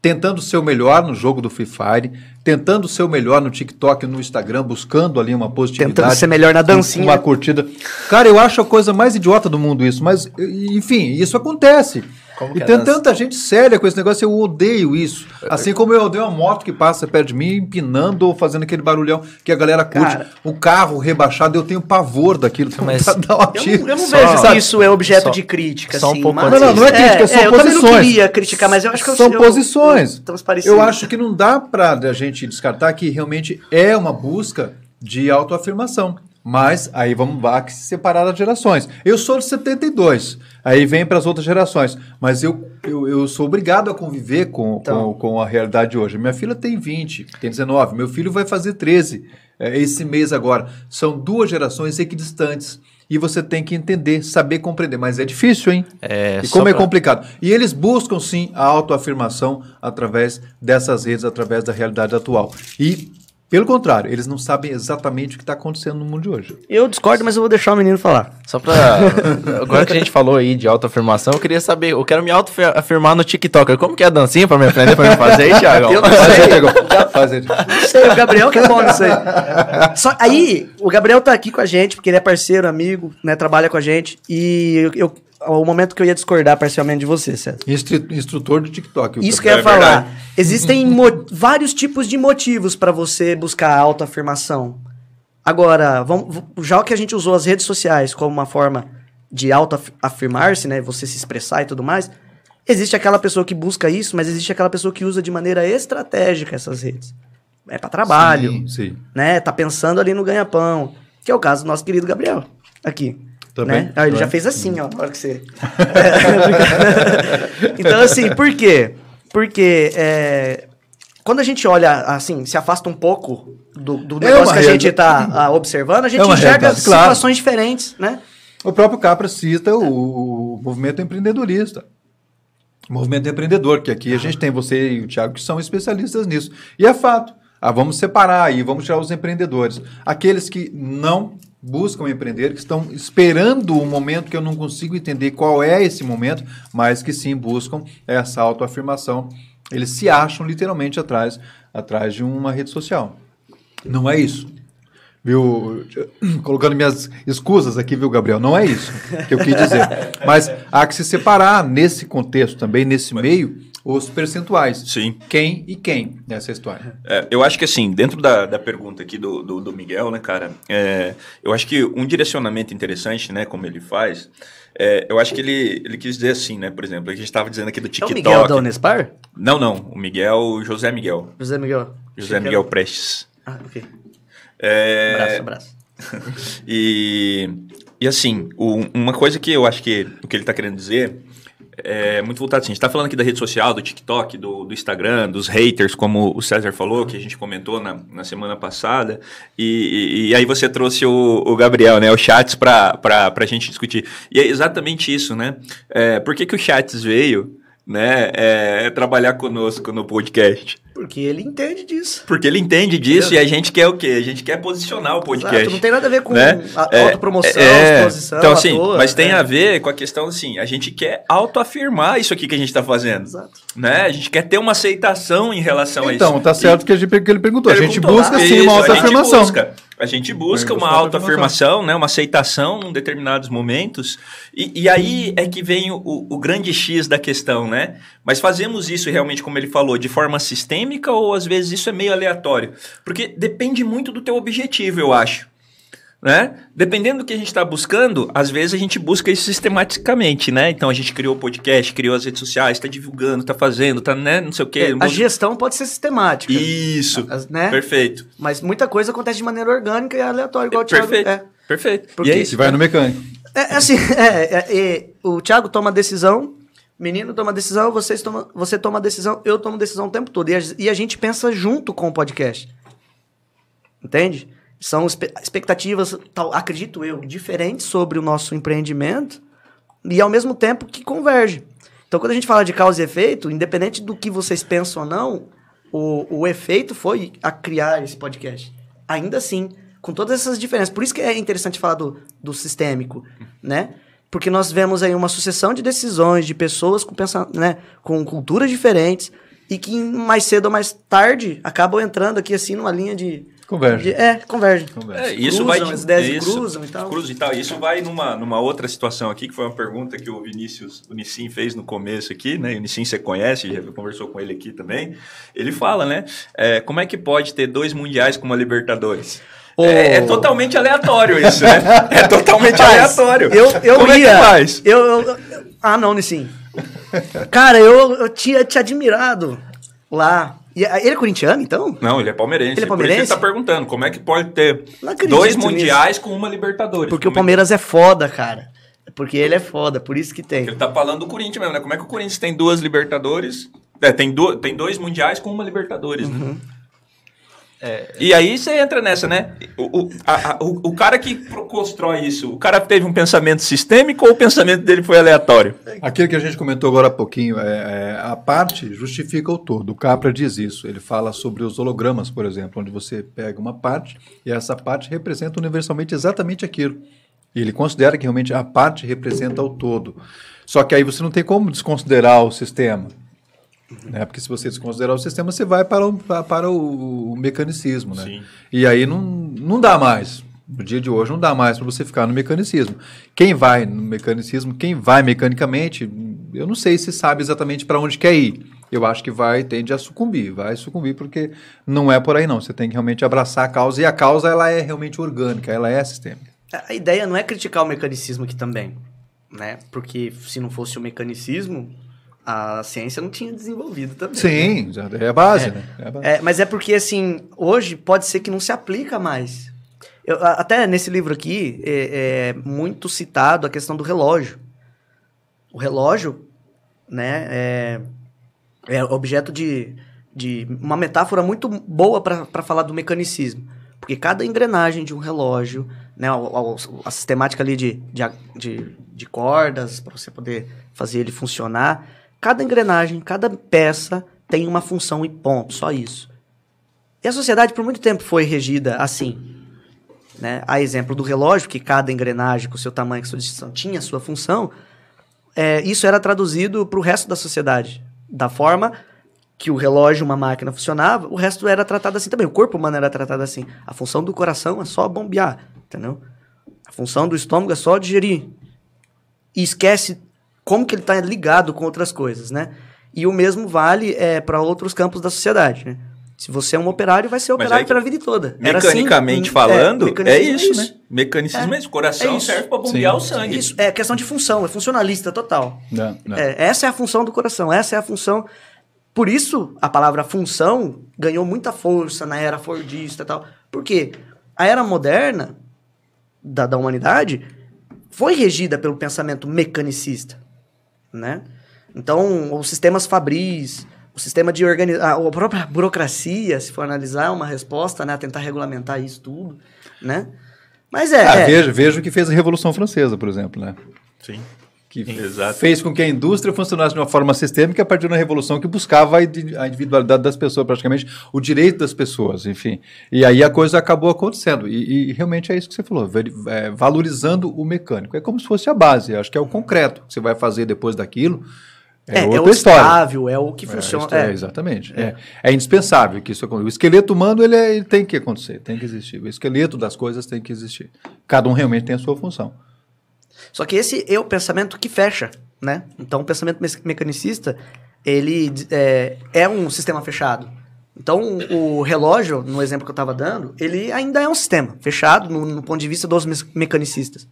Tentando ser o melhor no jogo do Free Fire, tentando ser o melhor no TikTok, no Instagram, buscando ali uma positividade. Tentando ser melhor na dancinha. Uma curtida. Cara, eu acho a coisa mais idiota do mundo isso, mas, enfim, isso acontece. Como e que é tem dança? tanta gente séria com esse negócio, eu odeio isso. Assim como eu odeio uma moto que passa perto de mim, empinando ou fazendo aquele barulhão que a galera curte. Cara. o carro rebaixado, eu tenho pavor daquilo. Mas- Eu tiro. não, eu não Só- vejo sabe, que isso é objeto só- de crítica, só um assim, pouco mas-. Não, não, não é crítica, são Eu também não posições. queria criticar, mas eu acho que eu São eu- posições. Parecidos. Eu acho que não dá pra a gente descartar que realmente é uma busca de autoafirmação. Mas aí vamos lá que se separar das gerações. Eu sou de 72, aí vem para as outras gerações. Mas eu, eu, eu sou obrigado a conviver com, Então. com, com a realidade de hoje. Minha filha tem 20, tem 19, meu filho vai fazer 13 é, esse mês agora. São duas gerações equidistantes. E você tem que entender, saber compreender. Mas é difícil, hein? É, e como é pra- complicado. E eles buscam sim a autoafirmação através dessas redes, através da realidade atual. E, pelo contrário, eles não sabem exatamente o que está acontecendo no mundo de hoje. Eu discordo, mas eu vou deixar o menino falar. Só pra. Agora que a gente falou aí de autoafirmação, eu queria saber. Eu quero me autoafirmar no TikTok. Como que é a dancinha pra me aprender, pra me fazer aí, Thiago? Eu não Fazer, sei. Diego. Fazer. Sei, o Gabriel que é bom nisso aí. Só, aí, o Gabriel tá aqui com a gente, porque ele é parceiro, amigo, né? Trabalha com a gente. E eu, eu- o momento que eu ia discordar parcialmente de você, César. Instru- Instrutor de TikTok. Isso que eu ia É falar. verdade. Existem vários tipos de motivos pra você buscar a autoafirmação. Agora, vamos, já que a gente usou as redes sociais como uma forma de autoafirmar-se, né? Você se expressar e tudo mais, existe aquela pessoa que busca isso, mas existe aquela pessoa que usa de maneira estratégica essas redes. É pra trabalho, Sim, sim. né? Tá pensando ali no ganha-pão. Que é o caso do nosso querido Gabriel. Aqui. Também, Né? Ah, ele já também. fez assim, ó, na hora que você. então, assim, por quê? Porque é, quando a gente olha, assim, se afasta um pouco do, do É negócio que a gente realidade. tá ah, observando, a gente É enxerga realidade, claro. situações diferentes, né? O próprio Capra cita o, o movimento empreendedorista. O movimento empreendedor, que aqui a gente tem você e o Thiago que são especialistas nisso. E é fato. Ah, vamos separar aí, vamos tirar os empreendedores. Aqueles que não buscam empreender, que estão esperando o momento que eu não consigo entender qual é esse momento, mas que sim buscam essa autoafirmação. Eles se acham literalmente atrás, atrás de uma rede social. Não é isso. Viu? Colocando minhas escusas aqui, viu, Gabriel? Não é isso que eu quis dizer. Mas há que se separar nesse contexto também, nesse meio, os percentuais. Sim. Quem e quem nessa história. É, eu acho que assim, dentro da, da pergunta aqui do, do, do Miguel, né, cara, é, eu acho que um direcionamento interessante, né, como ele faz, é, eu acho que ele, ele quis dizer assim, né, por exemplo, a gente estava dizendo aqui do É o TikTok. Miguel da Unespar? Não, não, o Miguel, José Miguel. José Miguel. José Miguel era- Prestes. Ah, ok. É, Abraço, abraço. E, e assim, o- uma coisa que eu acho que o que ele está querendo dizer é muito voltado assim. A gente está falando aqui da rede social, do TikTok, do, do Instagram, dos haters, como o César falou, que a gente comentou na, na semana passada. E, e- e aí você trouxe o, o Gabriel, né? O Chats para a gente discutir. E é exatamente isso, né? É, por que, que o Chats veio né, é, trabalhar conosco no podcast? Porque ele entende disso. Porque ele entende disso e a gente quer o quê? A gente quer posicionar o podcast Exato, não tem nada a ver com né? a- É, autopromoção, é, exposição. Então, assim, toa, mas tem é. a ver com a questão assim, a gente quer autoafirmar isso aqui que a gente está fazendo. Exato. Né? A gente quer ter uma aceitação em relação a isso. Então, tá certo que, a gente, que ele perguntou. A gente busca sim Isso, uma a gente autoafirmação. busca. A gente busca uma autoafirmação, né? uma aceitação em determinados momentos. E, e aí é que vem o, o grande X da questão, né? Mas fazemos isso realmente, como ele falou, de forma sistêmica ou às vezes isso é meio aleatório? Porque depende muito do teu objetivo, eu acho. Né? Dependendo do que a gente está buscando, às vezes a gente busca isso sistematicamente, né? Então a gente criou o podcast, criou as redes sociais, está divulgando, está fazendo, tá, né? Não sei o quê. A gestão pode ser sistemática. Isso, As- né? perfeito. Mas muita coisa acontece de maneira orgânica e aleatória, igual o Thiago. Perfeito, É. perfeito. Porque- E é Se isso. vai no mecânico. É, é assim, é, é, é, o Thiago toma decisão, o menino toma decisão, vocês toma, você toma decisão, eu tomo decisão o tempo todo. E a, e a gente pensa junto com o podcast. Entende? São expectativas, tal, acredito eu, diferentes sobre o nosso empreendimento e ao mesmo tempo que convergem. Então, quando a gente fala de causa e efeito, independente do que vocês pensam ou não, o, o efeito foi a criar esse podcast. Ainda assim, com todas essas diferenças. Por isso que é interessante falar do, do sistêmico, né? Porque nós vemos aí uma sucessão de decisões de pessoas com, pensa, né, com culturas diferentes e que mais cedo ou mais tarde acabam entrando aqui assim numa linha de... Converge. de- é, converge. É, isso Cruzam, vai as ideias isso, cruzam e tal. Cruzam e tal. Isso vai numa, numa outra situação aqui, que foi uma pergunta que o Vinícius, o Nissim fez no começo aqui, né? O Nissim você conhece, já conversou com ele aqui também. Ele fala, né? é, como é que pode ter dois mundiais com uma Libertadores? Ô. É, é totalmente aleatório isso, né? É totalmente Rapaz, aleatório. Eu, eu como ia. é que faz? Eu, eu- eu- ah, não, Nissim. Cara, eu, eu tinha te admirado lá. E, ah, ele é corintiano, então? Não, ele é palmeirense. Ele é Por palmeirense? isso ele tá perguntando, como é que pode ter dois nisso. mundiais com uma Libertadores? Porque o Como é que- Palmeiras é foda, cara. Porque ele é foda, por isso que tem. Ele tá falando do Corinthians mesmo, né? Como é que o Corinthians tem duas Libertadores? É, tem, du tem dois mundiais com uma Libertadores, Uhum. né? E aí você entra nessa, né? O, o, a- a- o, o cara que constrói isso, o cara teve um pensamento sistêmico ou o pensamento dele foi aleatório? Aquilo que a gente comentou agora há pouquinho, é, é, a parte justifica o todo. O Capra diz isso. Ele fala sobre os hologramas, por exemplo, onde você pega uma parte e essa parte representa universalmente exatamente aquilo. E ele considera que realmente a parte representa o todo. Só que aí você não tem como desconsiderar o sistema. Né? Porque se você desconsiderar o sistema, você vai para o, pa- para o, o mecanicismo. Né? Sim. E aí não, não dá mais. No dia de hoje não dá mais para você ficar no mecanicismo. Quem vai no mecanicismo, quem vai mecanicamente, eu não sei se sabe exatamente para onde quer ir. Eu acho que vai, tende a sucumbir, vai sucumbir porque não é por aí não. Você tem que realmente abraçar a causa e a causa ela é realmente orgânica, ela é sistêmica. A ideia não é criticar o mecanicismo aqui também, né? Porque se não fosse o mecanicismo, a ciência não tinha desenvolvido também. Sim, já é a base, né? É a base. É, mas é porque, assim, hoje pode ser que não se aplica mais. Eu, até nesse livro aqui, é, é muito citado a questão do relógio. O relógio, né, é, é objeto de, de uma metáfora muito boa para falar do mecanicismo. Porque cada engrenagem de um relógio, né, a, a- a sistemática ali de, de, de, de cordas, para você poder fazer ele funcionar, cada engrenagem, cada peça tem uma função e ponto, só isso. E a sociedade por muito tempo foi regida assim. Né? A exemplo do relógio, que cada engrenagem com seu tamanho, com sua distinção, tinha sua função, é, isso era traduzido para o resto da sociedade. Da forma que o relógio, uma máquina, funcionava, o resto era tratado assim também. O corpo humano era tratado assim. A função do coração é só bombear, entendeu? A função do estômago é só digerir. E esquece como que ele está ligado com outras coisas, né? E o mesmo vale é, para outros campos da sociedade, né? Se você é um operário, vai ser Mas operário aí pela vida toda. Era assim, Mecanicamente hum, falando, é, mecanismo isso, né? Mecanicismo é, isso. O coração É isso. serve para bombear Sim. o sangue. Isso, é questão de função, é funcionalista total. Não, não. É, essa é a função do coração, essa é a função. Por isso, a palavra função ganhou muita força na era fordista e tal. Por quê? A era moderna da, da humanidade foi regida pelo pensamento mecanicista, né? Então, os sistemas fabris, o sistema de organização, a própria burocracia, se for analisar, é uma resposta, né? A tentar regulamentar isso tudo, né? Mas é... Ah, é, veja, veja o que fez a Revolução Francesa, por exemplo, né? Sim. Que Exato. fez com que a indústria funcionasse de uma forma sistêmica a partir da revolução que buscava a indi- a individualidade das pessoas, praticamente o direito das pessoas, enfim. E aí a coisa acabou acontecendo. E, e realmente é isso que você falou, é, valorizando o mecânico. É como se fosse a base, acho que é o concreto que você vai fazer depois daquilo. É, É, é outra o história. estável, é o que É, funciona. é, é. exatamente. É. É indispensável que isso aconteça. O esqueleto humano ele, é- ele tem que acontecer, tem que existir. O esqueleto das coisas tem que existir. Cada um realmente tem a sua função. Só que esse é o pensamento que fecha, né? Então, o pensamento me- mecanicista, ele é, é um sistema fechado. Então, o relógio, no exemplo que eu estava dando, ele ainda é um sistema fechado no, no ponto de vista dos mes- mecanicistas,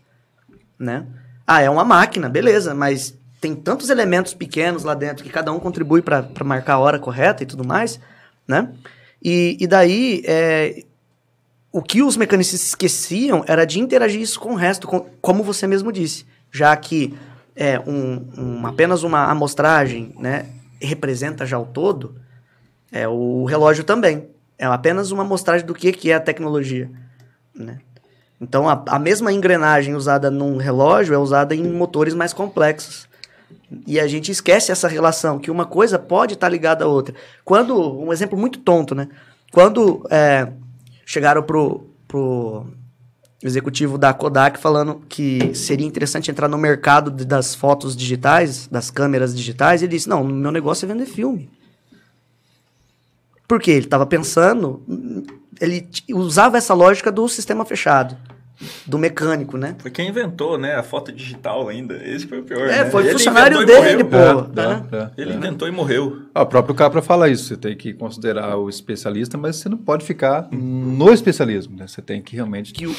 né? Ah, é uma máquina, beleza, mas tem tantos elementos pequenos lá dentro que cada um contribui para marcar a hora correta e tudo mais, né? E, e daí, é, o que os mecanicistas esqueciam era de interagir isso com o resto, com- como você mesmo disse. Já que é, um, um- apenas uma amostragem né, representa já o todo, é, o relógio também. É apenas uma amostragem do que, que é a tecnologia. Né? Então, a, a mesma engrenagem usada num relógio é usada em motores mais complexos. E a gente esquece essa relação, que uma coisa pode estar ligada à outra. Quando, um exemplo muito tonto, né? Quando é, chegaram pro, pro executivo da Kodak falando que seria interessante entrar no mercado de- das fotos digitais, das câmeras digitais, ele disse, não, meu negócio é vender filme. Por quê? Ele estava pensando, ele usava essa lógica do sistema fechado, do mecânico, né? Foi quem inventou, né? A foto digital ainda. Esse foi o pior. É, né? foi Ele funcionário dele, pô. É, né? é, é. Ele inventou e morreu. Ah, o próprio Capra fala isso. Você tem que considerar o especialista, mas você não pode ficar no especialismo. Né? Você tem que realmente Que o-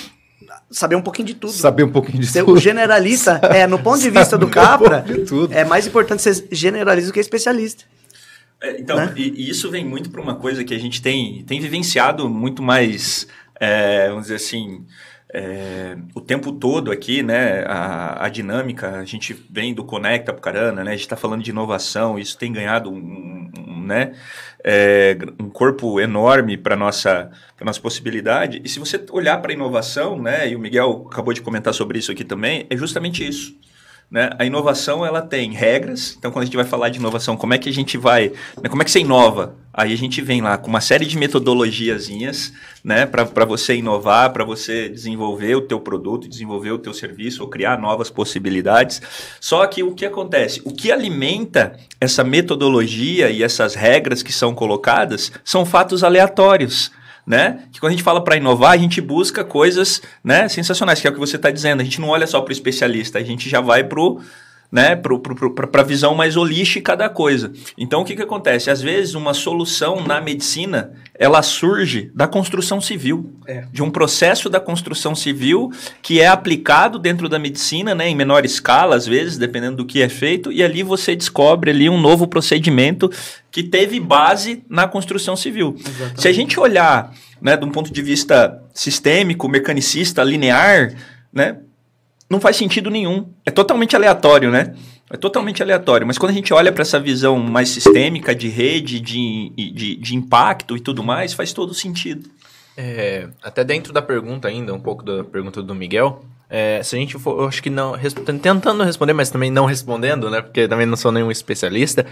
saber um pouquinho de tudo. saber um pouquinho de Ser tudo. o generalista, é, no ponto de vista do Capra, pouco de tudo. é mais importante ser generalista do que especialista. É, então, Né? e, e isso vem muito para uma coisa que a gente tem, tem vivenciado muito mais, é, vamos dizer assim, é, o tempo todo aqui, né? A, a dinâmica, a gente vem do Conecta Pucarana, né? A gente está falando de inovação, isso tem ganhado um, um, né? É, um corpo enorme para nossa pra nossa possibilidade. E se você olhar para a inovação, né? E o Miguel acabou de comentar sobre isso aqui também, é justamente isso. Né? A inovação ela tem regras. Então, quando a gente vai falar de inovação, como é que a gente vai, né, como é que você inova? Aí a gente vem lá com uma série de metodologiazinhas, né, para você inovar, para você desenvolver o teu produto, desenvolver o teu serviço ou criar novas possibilidades. Só que o que acontece? O que alimenta essa metodologia e essas regras que são colocadas são fatos aleatórios né? Que quando a gente fala para inovar, a gente busca coisas, né, sensacionais, que é o que você está dizendo. A gente não olha só para o especialista, a gente já vai pro né, para a visão mais holística da coisa. Então, o que, que acontece? Às vezes, uma solução na medicina, ela surge da construção civil, É. de um processo da construção civil que é aplicado dentro da medicina, né, em menor escala, às vezes, dependendo do que é feito, e ali você descobre ali um novo procedimento que teve base na construção civil. Se a gente olhar, né, de um ponto de vista sistêmico, mecanicista, linear, né, não faz sentido nenhum. É totalmente aleatório, né? É totalmente aleatório. Mas quando a gente olha para essa visão mais sistêmica de rede, de, de, de impacto e tudo mais, faz todo sentido. É, até dentro da pergunta ainda, um pouco da pergunta do Miguel, é, se a gente for, eu acho que não, tentando responder, mas também não respondendo, né, porque também não sou nenhum especialista,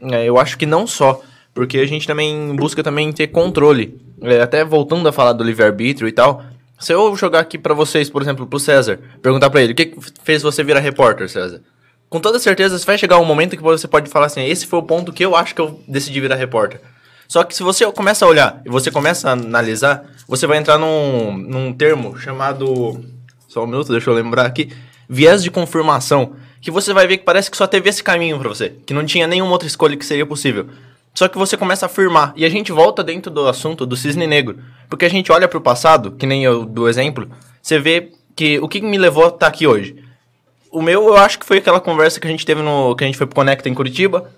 é, eu acho que não só, porque a gente também busca também ter controle, É, até voltando a falar do livre-arbítrio e tal, se eu jogar aqui pra vocês, por exemplo, pro César, perguntar pra ele, o que fez você virar repórter, César? Com toda certeza, vai chegar um momento que você pode falar assim, esse foi o ponto que eu acho que eu decidi virar repórter. Só que se você começa a olhar e você começa a analisar, você vai entrar num, num termo chamado. Só um minuto, deixa eu lembrar aqui. Viés de confirmação. Que você vai ver que parece que só teve esse caminho pra você. Que não tinha nenhuma outra escolha que seria possível. Só que você começa a afirmar. E a gente volta dentro do assunto do cisne negro. Porque a gente olha pro passado, que nem eu do exemplo, você vê que o que me levou a estar aqui hoje. O meu, eu acho que foi aquela conversa que a gente teve no. que a gente foi pro Conecta em Curitiba.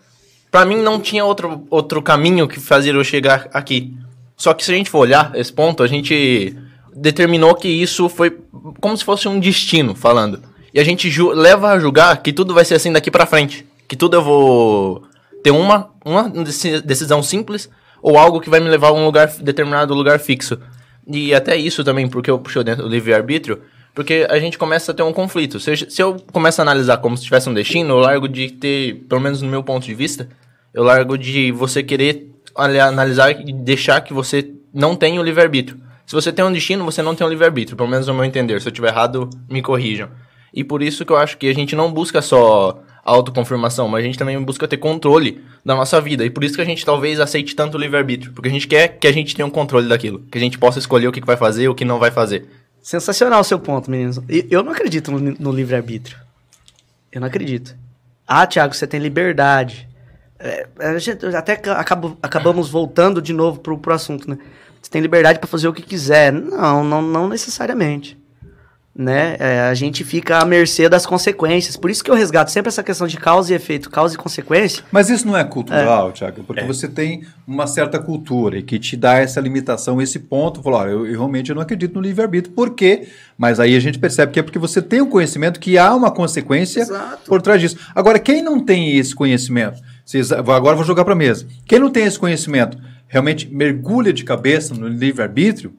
Pra mim não tinha outro, outro caminho que fazia eu chegar aqui. Só que se a gente for olhar esse ponto, a gente determinou que isso foi como se fosse um destino, falando. E a gente leva a julgar que tudo vai ser assim daqui pra frente. Que tudo eu vou ter uma, uma deci- decisão simples ou algo que vai me levar a um lugar, determinado lugar fixo. E até isso também, porque eu puxei dentro do livre-arbítrio, porque a gente começa a ter um conflito. Se, se eu começo a analisar como se tivesse um destino, eu largo de ter, pelo menos no meu ponto de vista, eu largo de você querer ali, analisar e deixar que você não tem o livre-arbítrio. Se você tem um destino, você não tem o livre-arbítrio, pelo menos no meu entender. Se eu estiver errado, me corrijam. E por isso que eu acho que a gente não busca só autoconfirmação, mas a gente também busca ter controle da nossa vida. E por isso que a gente talvez aceite tanto o livre-arbítrio. Porque a gente quer que a gente tenha um controle daquilo. Que a gente possa escolher o que vai fazer e o que não vai fazer. Sensacional o seu ponto, meninos. Eu não acredito no, livre-arbítrio. Eu não acredito. Ah, Thiago, você tem liberdade. É, a gente até ca- acabo- acabamos voltando de novo pro, pro assunto, né? Você tem liberdade para fazer o que quiser. Não, não, não necessariamente. Né? É, a gente fica à mercê das consequências. Por isso que eu resgato sempre essa questão de causa e efeito, causa e consequência. Mas isso não é cultural, Thiago, porque você tem uma certa cultura e que te dá essa limitação, esse ponto. Falou, olha, eu, eu realmente não acredito no livre-arbítrio. Por quê? Mas aí a gente percebe que é porque você tem um conhecimento que há uma consequência Exato. por trás disso. Agora, quem não tem esse conhecimento? Vocês, agora eu vou jogar para mesa. Quem não tem esse conhecimento realmente mergulha de cabeça no livre-arbítrio,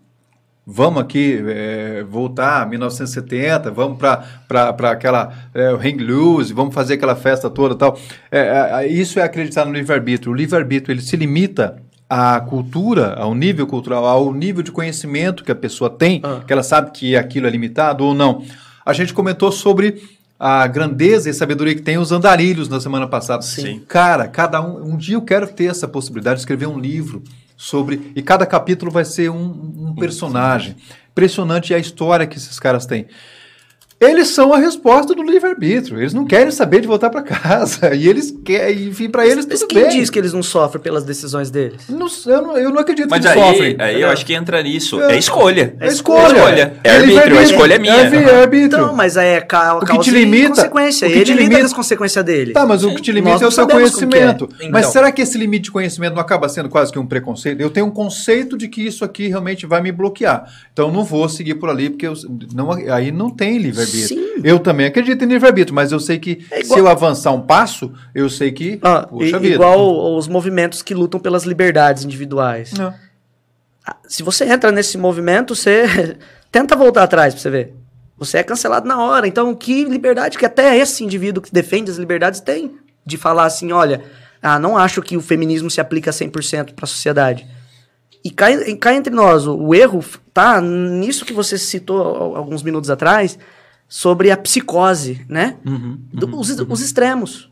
Vamos aqui é, voltar a 1970, vamos para aquela é, hang loose, vamos fazer aquela festa toda e tal. É, é, isso é acreditar no livre-arbítrio. O livre-arbítrio ele se limita à cultura, ao nível cultural, ao nível de conhecimento que a pessoa tem, Ah. que ela sabe que aquilo é limitado ou não. A gente comentou sobre a grandeza e sabedoria que tem os andarilhos na semana passada. Sim. Cara, cada um. Um dia eu quero ter essa possibilidade de escrever um livro sobre. E cada capítulo vai ser um, um personagem. Impressionante a história que esses caras têm. Eles são a resposta do livre-arbítrio. Eles não querem saber de voltar para casa. E eles querem, enfim, para eles Mas tudo quem bem. diz que eles não sofrem pelas decisões deles? Não- eu, não, eu não acredito Mas que eles aí, sofrem. aí eu acho que entra nisso. É. É escolha. É escolha. escolha. É arbítrio, livre-arbítrio. a escolha é minha. É, é arbítrio. Então, mas aí é ca O que te limita- consequência. o que Ele te lida limita- as consequências dele. Tá, mas o que te limita Nós é o seu é. conhecimento. Mas Então. será que esse limite de conhecimento não acaba sendo quase que um preconceito? Eu tenho um conceito de que isso aqui realmente vai me bloquear. Então eu não vou seguir por ali, porque eu, não, aí não tem livre-arbítrio. Sim. Eu também acredito em livre-arbítrio, mas eu sei que É igual- se eu avançar um passo, eu sei que. Ah, puxa vida. igual os movimentos que lutam pelas liberdades individuais. Não. Ah, Se você entra nesse movimento, você tenta voltar atrás pra você ver. Você é cancelado na hora. Então, que liberdade que até esse indivíduo que defende as liberdades tem de falar assim, olha, ah, não acho que o feminismo se aplica 100% para a sociedade. E cá, cá entre nós, o, o erro tá nisso que você citou al- alguns minutos atrás, sobre a psicose, né? Do- os, os extremos.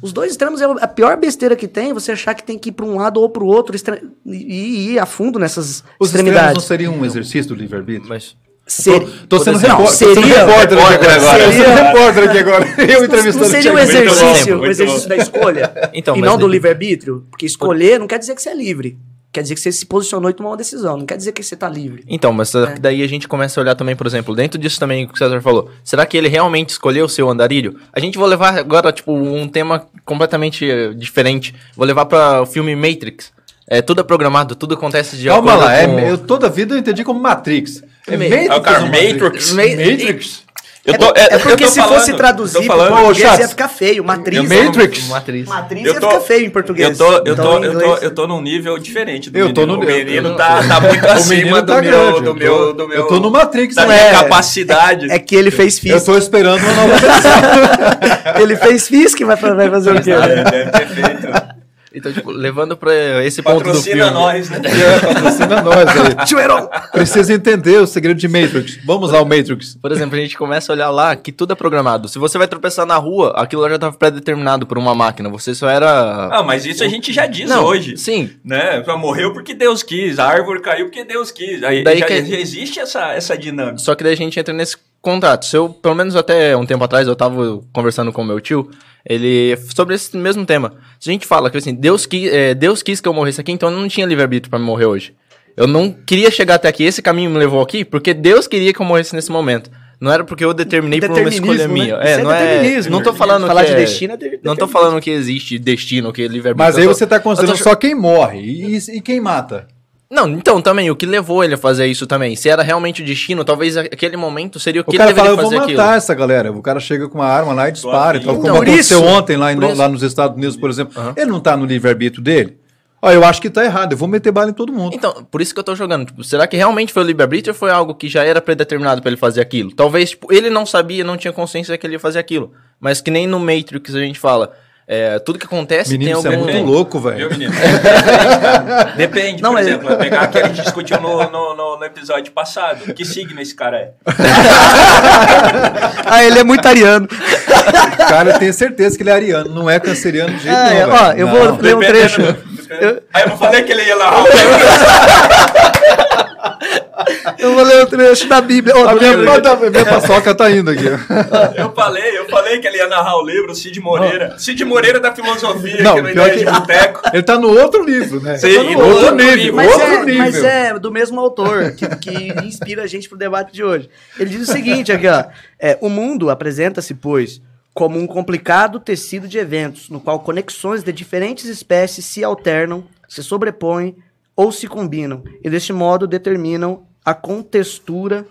Os dois extremos é a pior besteira que tem, você achar que tem que ir para um lado ou para o outro extre- e, e ir a fundo nessas Os extremos não extremidades. seriam um exercício do livre-arbítrio? Mas Ser- Tô, tô sendo Não, repórter, tô sendo seria- repórter aqui repórter agora. sendo repórter aqui agora. Eu não entrevistando seria um bom, exercício, muito um exercício da escolha Então, e não do daí- livre-arbítrio? Porque escolher não quer dizer que você é livre. Quer dizer que você se posicionou e tomou uma decisão. Não quer dizer que você tá livre. Então, mas É. daí a gente começa a olhar também, por exemplo, dentro disso também que o César falou. Será que ele realmente escolheu o seu andarilho? A gente vou levar agora, tipo, um tema completamente eh, diferente. Vou levar para o filme Matrix. É, tudo é programado, tudo acontece de Calma lá, é, com... eu toda a vida eu entendi como Matrix. É Matrix É ou Matrix. Ma- Matrix? Eu é, tô- é eu porque tô se falando- fosse traduzir tô pro falando- português Ô, ia ficar feio. Matriz, é Matrix? Matriz. Matriz Eu ia tô- ficar feio em português. Eu tô, eu, Então, tô, eu, tô, eu tô num nível diferente do Eu tô menino. no- o menino eu- tá, tá muito acima menino do, tá meu, do, eu meu, tô- do meu... Eu tô no Matrix, da minha é? capacidade. É que ele fez Eu FISC. tô esperando uma nova versão. Ele fez FISC, vai, vai fazer o quê? É, deve ter feito. Então, tipo, levando pra esse ponto do Patrocina filme. nós, né? É, patrocina nós aí. Tio Heron. Precisa entender o segredo de Matrix. Vamos ao Matrix. Por exemplo, a gente começa a olhar lá que tudo é programado. Se você vai tropeçar na rua, aquilo já estava pré-determinado por uma máquina. Você só era. Ah, mas isso a gente já diz Não, hoje. Sim. Né? Morreu porque Deus quis, a árvore caiu porque Deus quis. Aí Daí já, que- já existe essa, essa dinâmica. Só que daí a gente entra nesse contrato. Se eu, pelo menos até um tempo atrás, eu tava conversando com meu tio, ele. sobre esse mesmo tema. Se a gente fala que assim, Deus, qui, é, Deus quis que eu morresse aqui, então eu não tinha livre-arbítrio pra me morrer hoje. Eu não queria chegar até aqui, esse caminho me levou aqui, porque Deus queria que eu morresse nesse momento. Não era porque eu determinei por uma escolha Determinismo, minha. né? É, Isso é não é. determinismo. Não tô falando Falar que de é- destino é de- Não tô falando que existe destino, que livre-arbítrio. Mas aí você tá considerando só quem morre e, e- e quem mata. Não, então também, o que levou ele a fazer isso também? Se era realmente o destino, talvez aquele momento seria o que O ele cara fala, deveria eu vou fazer matar aquilo. essa galera. O cara chega com uma arma lá e dispara. Então, Então, como por aconteceu isso- ontem lá, em- lá nos Estados Unidos, por exemplo. Ele não tá no livre-arbítrio dele? Ó, eu acho que tá errado. Eu vou meter bala em todo mundo. Então, por isso que eu tô jogando. Tipo, será que realmente foi o livre-arbítrio ou foi algo que já era predeterminado pra ele fazer aquilo? Talvez, tipo, ele não sabia, não tinha consciência que ele ia fazer aquilo. Mas que nem no Matrix a gente fala. É, tudo que acontece Menino, tem você é algum. muito louco, velho. Viu, menino? Depende. Depende, Não, por mas- exemplo, pegar aquele que a gente discutiu no, no, no- no episódio passado. Que signo esse cara é? Ah, ele é muito ariano. Cara, eu tenho certeza que ele é ariano, não é canceriano de jeito Ah, nenhum, é, velho. ó, eu vou Não. ler um trecho. Eu... Aí eu não falei que ele ia lá. Eu vou ler um trecho da Bíblia. Ó, A do minha, minha, minha paçoca tá indo aqui. Eu falei, eu falei que ele ia narrar o livro, Cid Moreira. Cid Moreira da filosofia, Não, pior Ideia de que- Boteco. Ele tá no outro livro, né? Sim, tá no no outro outro nível, nível. Mas outro é, nível. mas é do mesmo autor que, que inspira a gente pro debate de hoje. Ele diz o seguinte aqui, ó. É, o mundo apresenta-se, pois, como um complicado tecido de eventos, no qual conexões de diferentes espécies se alternam, se sobrepõem ou se combinam, e deste modo determinam a contextura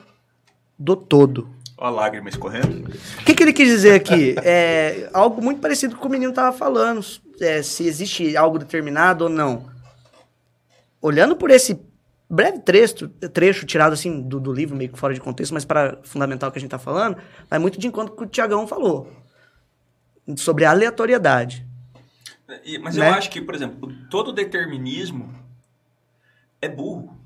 do todo. Ó a lágrima escorrendo. O que, que ele quis dizer aqui? É algo muito parecido com o que o menino estava falando. é, se existe algo determinado ou não. Olhando por esse breve trecho, trecho tirado assim do, do livro, meio que fora de contexto, mas para fundamental o que a gente está falando, vai muito de encontro com o que o Tiagão falou. Sobre a aleatoriedade. Mas Né? eu acho que, por exemplo, todo determinismo é burro.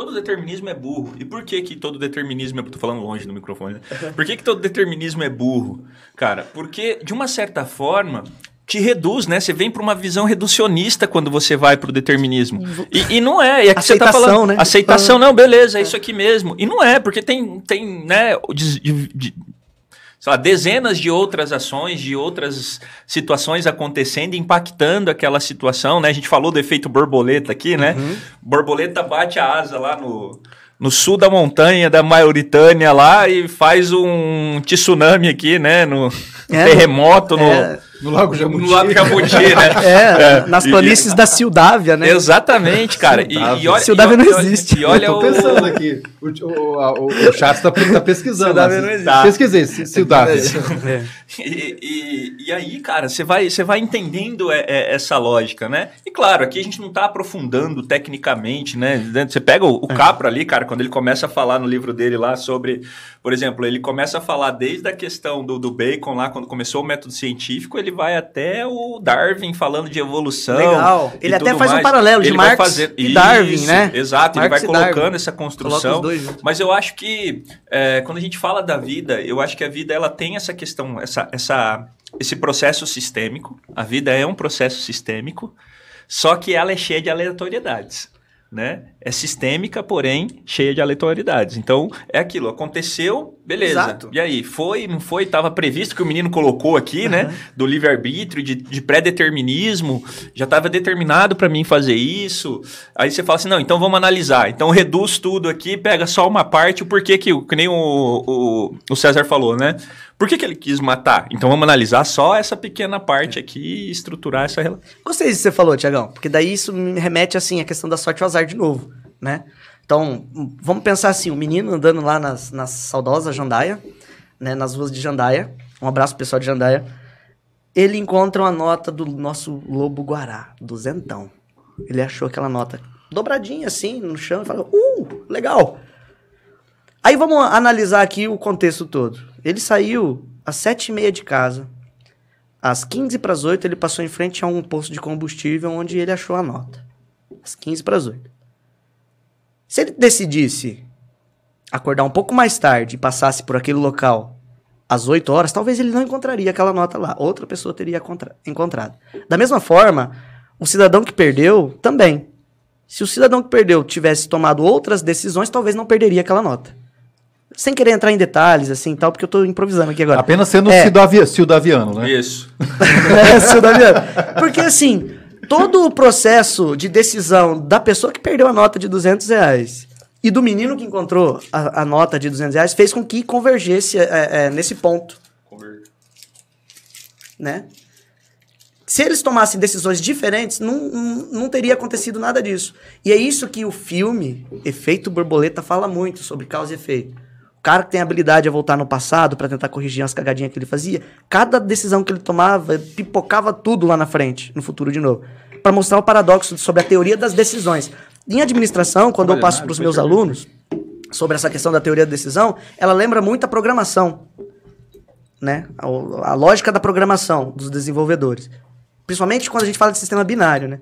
Todo determinismo é burro. E por que que todo determinismo é... Tô falando longe do microfone. Né? Por que que todo determinismo é burro? Cara, porque, de uma certa forma, te reduz, né? Você vem para uma visão reducionista quando você vai para o determinismo. E, e não é. E é que você tá Aceitação, falando... né? Aceitação, não, beleza, é isso aqui mesmo. E não é, porque tem, tem né, sei lá, dezenas de outras ações, de outras situações acontecendo, impactando aquela situação, né? A gente falou do efeito borboleta aqui, né? Uhum. Borboleta bate a asa lá no, no sul da montanha da Mauritânia lá e faz um tsunami aqui, né? No É, terremoto no, é. No Lago Jabuti. no lado Jabuti, né? É, nas E- planícies da Sildávia, né? Exatamente, cara. E, e olha, Sildávia e não existe. E olha eu tô o... pensando aqui. O, o, o, o chat tá, tá pesquisando. Sildávia lá. não existe. Tá. Pesquisei, Sil- Sildávia. É. E, e, e aí, cara, você vai, você vai entendendo é, é, essa lógica, né? E claro, aqui a gente não tá aprofundando tecnicamente, né? Você pega o, o Capra ali, cara, quando ele começa a falar no livro dele lá sobre, por exemplo, ele começa a falar desde a questão do, do Bacon lá, quando começou o método científico, ele vai até o Darwin falando de evolução. Legal. Ele até faz um mais. paralelo de Ele Marx fazer- e Darwin, né? Exato, Marx ele vai colocando Darwin. essa construção. Mas eu acho que é, quando a gente fala da vida, eu acho que a vida ela tem essa questão, essa, essa, esse processo sistêmico. A vida é um processo sistêmico, só que ela é cheia de aleatoriedades. Né? É sistêmica, porém cheia de aleatoriedades. Então, é aquilo, aconteceu, beleza. Exato. E aí, foi, não foi? Estava previsto que o menino colocou aqui, né? Do livre-arbítrio, de, de pré-determinismo, já estava determinado para mim fazer isso. Aí você fala assim: não, então vamos analisar. Então reduz tudo aqui, pega só uma parte, o porquê que, que nem o, o, o César falou, né? Por que, que ele quis matar? Então vamos analisar só essa pequena parte aqui e estruturar essa relação. Gostei disso que você falou, Tiagão, porque daí isso me remete, assim, à questão da sorte e ao azar de novo, né? Então, vamos pensar assim, o menino andando lá nas, saudosas Jandaia, né, nas ruas de Jandaia, um abraço pessoal de Jandaia, ele encontra uma nota do nosso Lobo Guará, duzentão. Ele achou aquela nota dobradinha assim, no chão, e falou, uh, legal. Aí vamos analisar aqui o contexto todo. Ele saiu às sete e meia de casa, às 15 para as 8, ele passou em frente a um posto de combustível onde ele achou a nota. Às 15 para as 8. Se ele decidisse acordar um pouco mais tarde e passasse por aquele local às 8 horas, talvez ele não encontraria aquela nota lá. Outra pessoa teria contra- encontrado. Da mesma forma, o cidadão que perdeu também. Se o cidadão que perdeu tivesse tomado outras decisões, talvez não perderia aquela nota. Sem querer entrar em detalhes, assim, tal, porque eu tô improvisando aqui agora. Apenas sendo É. Sildaviano, né? Isso. É, seu Damiano. Porque assim, todo o processo de decisão da pessoa que perdeu a nota de 200 reais e do menino que encontrou a, a nota de 200 reais fez com que convergesse é, é, nesse ponto, né? Se eles tomassem decisões diferentes, não, não, não teria acontecido nada disso. E é isso que o filme Efeito Borboleta fala muito sobre causa e efeito. O cara que tem habilidade a voltar no passado para tentar corrigir as cagadinhas que ele fazia, cada decisão que ele tomava pipocava tudo lá na frente, no futuro de novo. Para mostrar o paradoxo sobre a teoria das decisões. Em administração, quando eu passo para os meus alunos sobre essa questão da teoria da decisão, ela lembra muito a programação. né? A, a lógica da programação dos desenvolvedores. Principalmente quando a gente fala de sistema binário, né?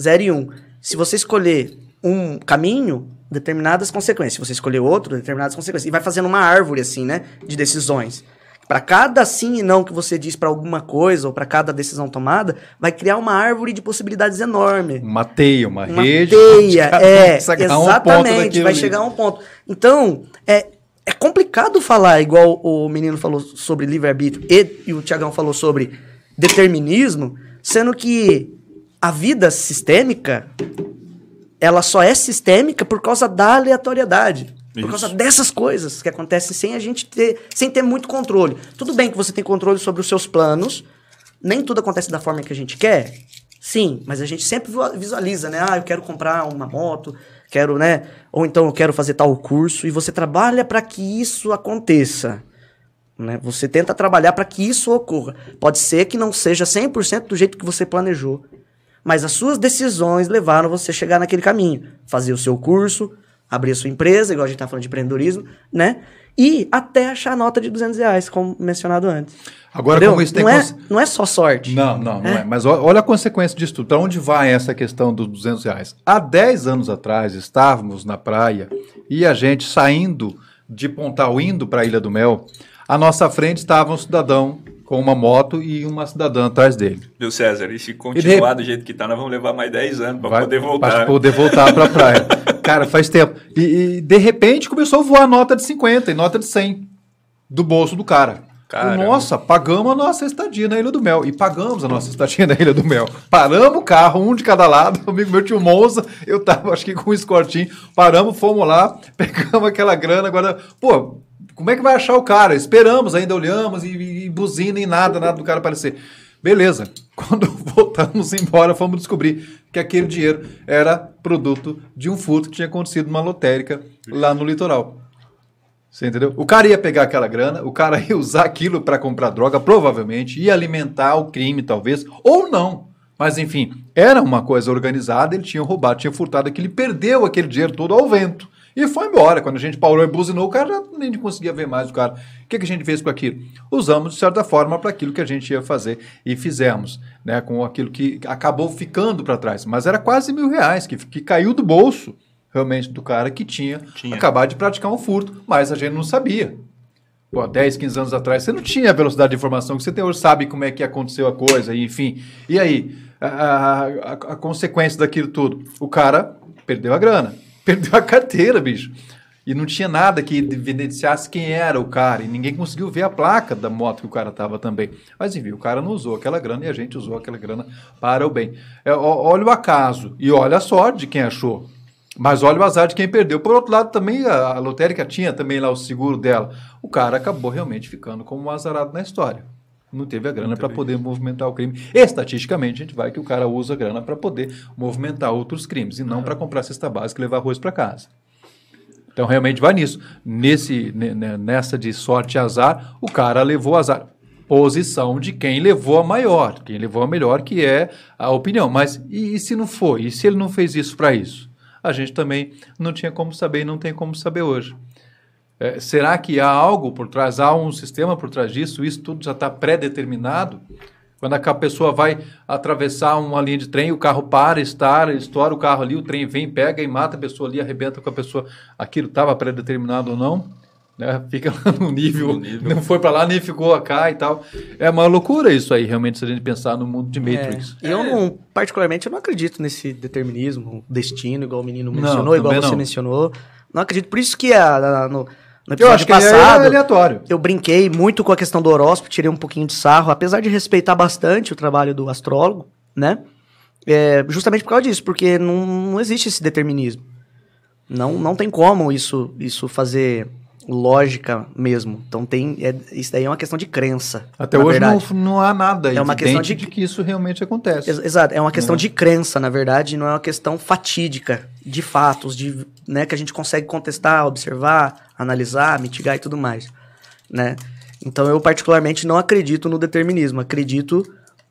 0 e 1. Um. Se você escolher um caminho, determinadas consequências. Se você escolher outro, determinadas consequências. E vai fazendo uma árvore, assim, né? De decisões. Para cada sim e não que você diz para alguma coisa, ou para cada decisão tomada, vai criar uma árvore de possibilidades enorme. Uma teia, uma, Uma rede. teia, é, um ponto exatamente, daquilo vai chegar a um ponto. Então, é, é complicado falar, igual o menino falou sobre livre-arbítrio e, e o Tiagão falou sobre determinismo, sendo que a vida sistêmica, ela só é sistêmica por causa da aleatoriedade. Por Isso. causa dessas coisas que acontecem sem a gente ter, sem ter muito controle. Tudo bem que você tem controle sobre os seus planos, nem tudo acontece da forma que a gente quer. Sim, mas a gente sempre vi- visualiza, né? Ah, eu quero comprar uma moto, quero, né? Ou então eu quero fazer tal curso e você trabalha para que isso aconteça. Né? Você tenta trabalhar para que isso ocorra. Pode ser que não seja 100% do jeito que você planejou, mas as suas decisões levaram você a chegar naquele caminho. Fazer o seu curso, abrir a sua empresa, igual a gente tá falando de empreendedorismo, né? E até achar a nota de 200 reais, como mencionado antes. Agora, Entendeu? como isso tem não, é, cons- não é só sorte. Não, não, não é. Mas ó- olha a consequência disso tudo. Para onde vai essa questão dos 200 reais? Há 10 anos atrás, estávamos na praia e a gente saindo de Pontal, indo para a Ilha do Mel, à nossa frente estava um cidadão com uma moto e uma cidadã atrás dele. Viu, César? E se continuar de- do jeito que tá, nós vamos levar mais 10 anos para poder voltar. Para poder voltar para a praia. Cara, faz tempo. E, e, de repente começou a voar nota de 50 e nota de 100 do bolso do cara. Caramba. Nossa, pagamos a nossa estadia na Ilha do Mel. E pagamos a nossa estadia na Ilha do Mel. Paramos o carro, um de cada lado. O amigo meu tinha um Monza, eu tava, acho que com um escortinho. Paramos, fomos lá, pegamos aquela grana. Agora, pô, como é que vai achar o cara? Esperamos, ainda olhamos e, e, e buzina e nada, nada do cara aparecer. Beleza. Quando voltamos embora, fomos descobrir que aquele dinheiro era produto de um furto que tinha acontecido numa lotérica lá no litoral. Você entendeu? O cara ia pegar aquela grana, o cara ia usar aquilo para comprar droga, provavelmente, ia alimentar o crime, talvez, ou não. Mas enfim, era uma coisa organizada, ele tinha roubado, tinha furtado aquilo, ele perdeu aquele dinheiro todo ao vento. E foi embora. Quando a gente parou e buzinou, o cara nem conseguia ver mais o cara. O que, que a gente fez com aquilo? Usamos, de certa forma, para aquilo que a gente ia fazer e fizemos, né? Com aquilo que acabou ficando para trás. Mas era quase mil reais que, que caiu do bolso, realmente, do cara que tinha, Tinha. acabado de praticar um furto, mas a gente não sabia. Pô, 10, 15 anos atrás, você não tinha a velocidade de informação que você tem hoje, sabe como é que aconteceu a coisa, enfim. E aí, a, a, a- a consequência daquilo tudo? O cara perdeu a grana, perdeu a carteira, bicho. E não tinha nada que evidenciasse quem era o cara, e ninguém conseguiu ver a placa da moto que o cara tava também. Mas enfim, o cara não usou aquela grana e a gente usou aquela grana para o bem. É, olha o acaso e olha a sorte de quem achou. Mas olha o azar de quem perdeu. Por outro lado, também a, a lotérica tinha também lá o seguro dela. O cara acabou realmente ficando como um azarado na história. Não teve a grana para poder movimentar o crime. Estatisticamente, a gente vai que o cara usa a grana para poder movimentar outros crimes e não para comprar cesta básica e levar arroz para casa. Então, realmente vai nisso. Nesse, ne- ne- nessa de sorte e azar, o cara levou azar. Posição de quem levou a maior, quem levou a melhor, que é a opinião. Mas e, e se não foi? E se ele não fez isso para isso? A gente também não tinha como saber e não tem como saber hoje. É, será que há algo por trás, há um sistema por trás disso? Isso tudo já está pré-determinado? Quando a pessoa vai atravessar uma linha de trem, o carro para, estar, estoura o carro ali, o trem vem, pega e mata a pessoa ali, arrebenta com a pessoa. Aquilo estava pré-determinado ou não? Né? Fica lá no nível, No nível. não foi para lá, nem ficou cá e tal. É uma loucura isso aí, realmente, se a gente pensar no mundo de Matrix. É, eu não, particularmente, eu não acredito nesse determinismo, destino, igual o menino Não, mencionou, igual também você não. mencionou. Não acredito. Por isso que a, a- no, no Eu episódio acho que é passado, aleatório. eu brinquei muito com a questão do horóscopo, tirei um pouquinho de sarro, apesar de respeitar bastante o trabalho do astrólogo, né? É, justamente por causa disso, porque não, não existe esse determinismo. Não, não tem como isso, isso fazer lógica mesmo. Então tem, é, isso daí é uma questão de crença. Até hoje não, verdade. não há nada É uma questão de- de que isso realmente acontece. Ex- Exato, é uma questão Né? de crença, na verdade, não é uma questão fatídica de fatos, de, né, que a gente consegue contestar, observar, analisar, mitigar e tudo mais, né? Então eu particularmente não acredito no determinismo, acredito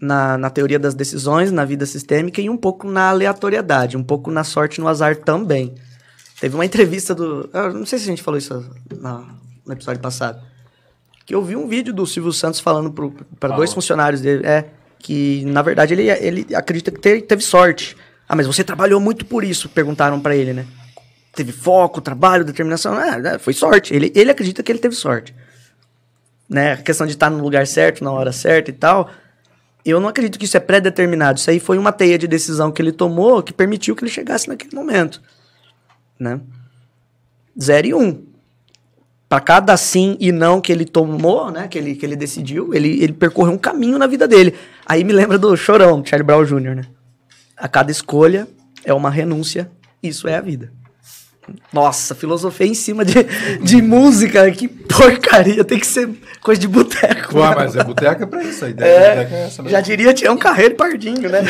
na, na teoria das decisões, na vida sistêmica e um pouco na aleatoriedade, um pouco na sorte no azar também. Teve uma entrevista do, não sei se a gente falou isso na- no episódio passado, que eu vi um vídeo do Silvio Santos falando para dois funcionários dele, é, que na verdade ele, ele acredita que te- teve sorte. Ah, mas você trabalhou muito por isso, perguntaram para ele, né? Teve foco, trabalho, determinação. Ah, né, foi sorte. Ele, ele acredita que ele teve sorte. Né? A questão de estar no lugar certo, na hora certa e tal. Eu não acredito que isso é pré-determinado. Isso aí foi uma teia de decisão que ele tomou que permitiu que ele chegasse naquele momento. Né? Zero e um. Para cada sim e não que ele tomou, né? Que ele, que ele decidiu, ele, ele percorreu um caminho na vida dele. Aí me lembra do Chorão, Charlie Brown Jr., né? A cada escolha é uma renúncia, isso é a vida. Nossa, filosofia em cima de, de música, que porcaria, tem que ser coisa de boteco. Né? mas é boteca é pra isso. A ideia de boteca é É, essa, né? já diria Tião Carreiro e Pardinho, né?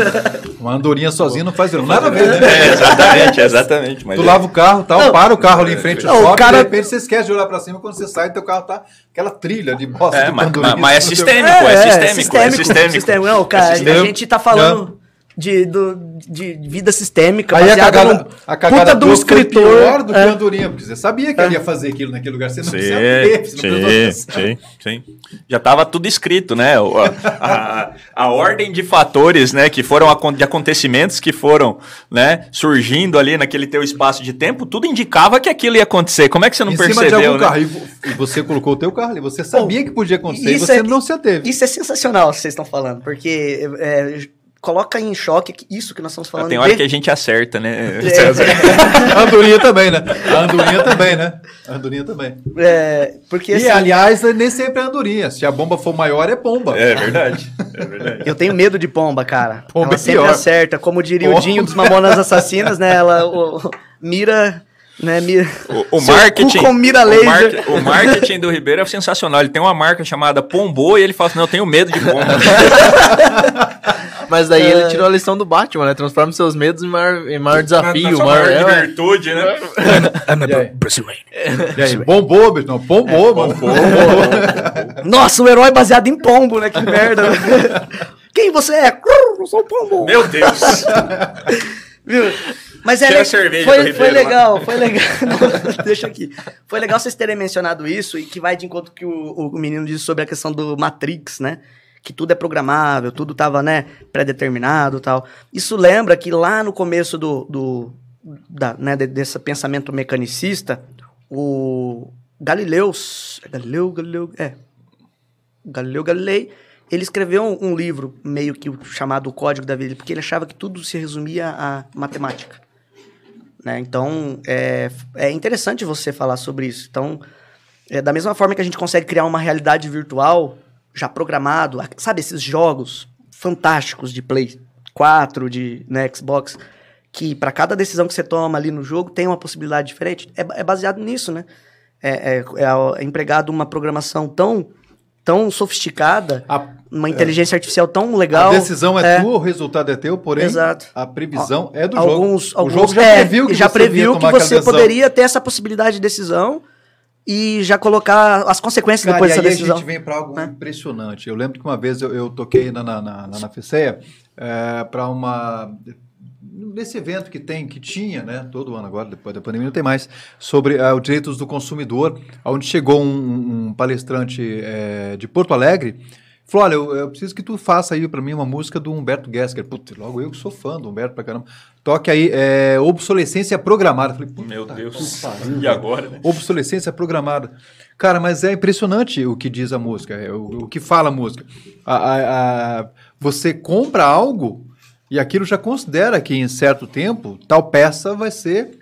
Uma andorinha sozinha não faz nada a ver, né? É, exatamente, exatamente. Mas Tu é- lava o carro tal, Não. para o carro ali em frente ao Não, o shopping, cara- de repente você esquece de olhar pra cima quando você sai, teu carro tá aquela trilha de bosta É, de mas- mas é no teu- sistêmico. é sistêmico, é sistêmico. sistêmico. Não, cara, É sistêmico. a gente tá falando de, do, de vida sistêmica, Aí a cagada, num a cagada puta de um escritor. pior do que é. a andorinha, porque você sabia que ele ia fazer aquilo naquele lugar, você não precisa ver, Sim, você não sim, sim, sim. Já estava tudo escrito, né? A, a- a ordem de fatores, né, que foram de acontecimentos que foram, né, surgindo ali naquele teu espaço de tempo, tudo indicava que aquilo ia acontecer. Como é que você não em cima de percebeu, algum né? carro, e vo- você colocou o teu carro ali, você sabia que podia acontecer e você é- não se ateve. Isso é sensacional, o que vocês estão falando, porque é, coloca em choque que isso que nós estamos falando. Tem hora de- que a gente acerta, né? É, A andorinha também, né? A andorinha também, né? A andorinha também. é, porque E, assim, aliás, nem sempre é andorinha. Se a bomba for maior, é pomba. É verdade, é verdade. eu tenho medo de pomba, cara. Pomba ela é sempre pior. acerta, como diria Pomba. o Dinho dos Mamonas Assassinas, né? Ela o- mira, né? Mira, O, o marketing. com mira o, laser. market- o marketing do Ribeiro é sensacional. Ele tem uma marca chamada Pombo e ele fala assim: não, eu tenho medo de pombo. Mas daí É. ele tirou a lição do Batman, né? Transforma seus medos em maior, em maior desafio. Nossa maior, maior é, virtude, né? E aí? E aí, bombou, bicho. Não, pombou, mano. Nossa, o herói baseado em pombo, né? Que merda. Quem você é? Eu sou um pombo. Meu Deus. Viu? Mas é le- cerveja foi, foi legal, foi legal. Não, deixa aqui. Foi legal vocês terem mencionado isso e que vai de encontro que o, o menino disse sobre a questão do Matrix, né? Que tudo é programável, tudo tava, né, pré-determinado tal. Isso lembra que lá no começo do, do da, né, de- desse pensamento mecanicista, o Galileu, Galileu, Galileu, é, Galileu Galilei, ele escreveu um, um livro meio que chamado O Código da Vida, porque ele achava que tudo se resumia à matemática. Né? Então, é, é interessante você falar sobre isso. Então, é, da mesma forma que a gente consegue criar uma realidade virtual já programado, a- sabe, esses jogos fantásticos de Play 4, de né, Xbox, que para cada decisão que você toma ali no jogo tem uma possibilidade diferente, é, é baseado nisso, né? É, é- é a- é empregado uma programação tão, tão sofisticada, A, uma inteligência artificial tão a legal. decisão é, tua, o resultado é teu, porém Exato. a previsão é do alguns, jogo. alguns o jogo já é, previu que já você previu que você poderia ter essa possibilidade de decisão e já colocar as consequências Cara, depois dessa decisão. a gente vem para algo né? impressionante. Eu lembro que uma vez eu, eu toquei na, na, na, na FCEA para uma nesse evento que tem, que tinha, né, todo ano agora, depois da pandemia não tem mais, sobre ah, os direitos do consumidor, onde chegou um, um palestrante eh, de Porto Alegre, falou, olha, eu, eu preciso que tu faça aí para mim uma música do Humberto Gessler. Putz, logo eu que sou fã do Humberto pra caramba. Toque aí, eh, Obsolescência Programada. Falei, Meu Deus. E agora, né? Obsolescência programada. Cara, mas é impressionante o que diz a música, é, o, o que fala a música. A- a- a- você compra algo e aquilo já considera que em certo tempo tal peça vai ser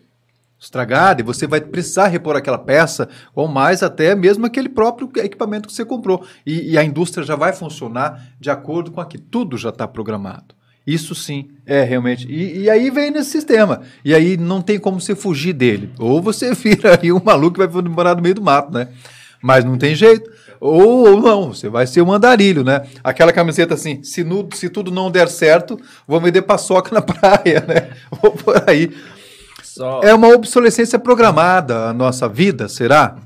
estragada e você vai precisar repor aquela peça ou mais até mesmo aquele próprio equipamento que você comprou. E, e a indústria já vai funcionar de acordo com aquilo. Tudo já está programado. Isso sim é realmente. E, e aí vem nesse sistema. E aí não tem como você fugir dele. Ou você vira aí um maluco que vai morar no meio do mato, né? Mas não tem jeito. Ou, ou não, você vai ser um andarilho, né? Aquela camiseta assim, se, nu- se tudo não der certo, vou vender paçoca na praia, né? Ou por aí. Só... É uma obsolescência programada a nossa vida, será?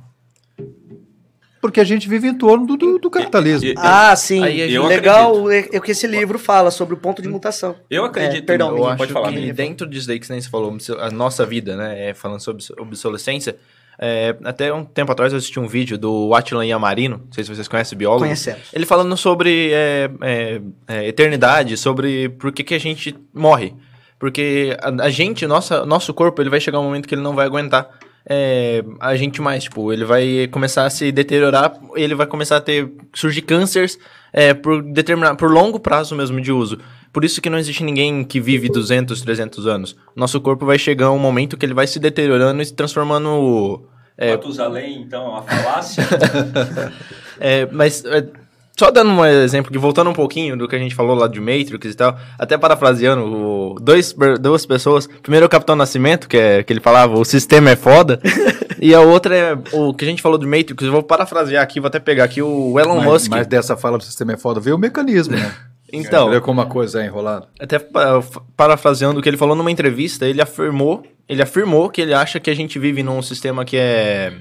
Porque a gente vive em torno do, do, do capitalismo. Ah, sim. Aí a gente- Eu Legal é, é o que esse livro fala sobre o ponto de mutação. Eu acredito. É, perdão, Eu Miguel, acho pode falar, que dentro disso daí que você falou, a nossa vida, né, é, falando sobre obsolescência, É, até um tempo atrás eu assisti um vídeo do Atlan Yamarino, não sei se vocês conhecem o biólogo. Conhecemos. Ele falando sobre é, é, é, eternidade, sobre por que, que a gente morre. Porque a, a gente, nossa, nosso corpo, ele vai chegar um momento que ele não vai aguentar é, a gente mais. Tipo, ele vai começar a se deteriorar, ele vai começar a ter surgir cânceres é, por determinar por longo prazo mesmo de uso. Por isso que não existe ninguém que vive 200, 300 anos. Nosso corpo vai chegar um momento que ele vai se deteriorando e se transformando É... Matusalém, então, a falácia. é, mas é, só dando um exemplo, que voltando um pouquinho do que a gente falou lá de Matrix e tal, até parafraseando, o, dois, duas pessoas. Primeiro é o Capitão Nascimento, que, é, que ele falava, o sistema é foda. e a outra é o que a gente falou de Matrix, eu vou parafrasear aqui, vou até pegar aqui o Elon mas, Musk. Mas dessa fala do sistema é foda, veio o mecanismo, né? Então. Olha como a coisa é enrolada. Até pa- parafraseando o que ele falou numa entrevista, ele afirmou, ele afirmou que ele acha que a gente vive num sistema que é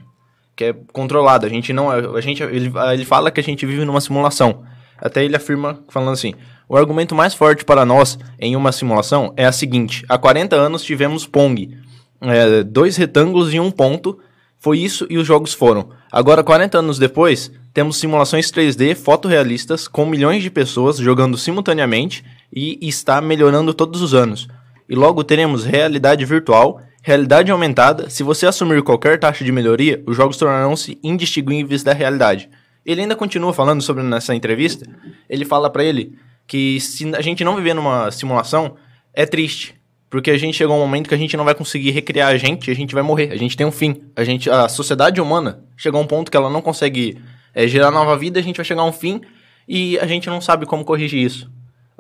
que é controlado. A gente não é- a gente ele, ele fala que a gente vive numa simulação. Até ele afirma falando assim: "O argumento mais forte para nós em uma simulação é a seguinte: há 40 anos tivemos Pong, é, dois retângulos e um ponto. Foi isso e os jogos foram. Agora, 40 anos depois, temos simulações 3D fotorrealistas com milhões de pessoas jogando simultaneamente e está melhorando todos os anos. E logo teremos realidade virtual, realidade aumentada. Se você assumir qualquer taxa de melhoria, os jogos tornarão-se indistinguíveis da realidade. Ele ainda continua falando sobre nessa entrevista. Ele fala pra ele que se a gente não viver numa simulação, é triste. Porque a gente chegou a um momento que a gente não vai conseguir recriar a gente, a gente vai morrer, a gente tem um fim. A, gente, a sociedade humana chegou a um ponto que ela não consegue é, gerar nova vida, a gente vai chegar a um fim e a gente não sabe como corrigir isso.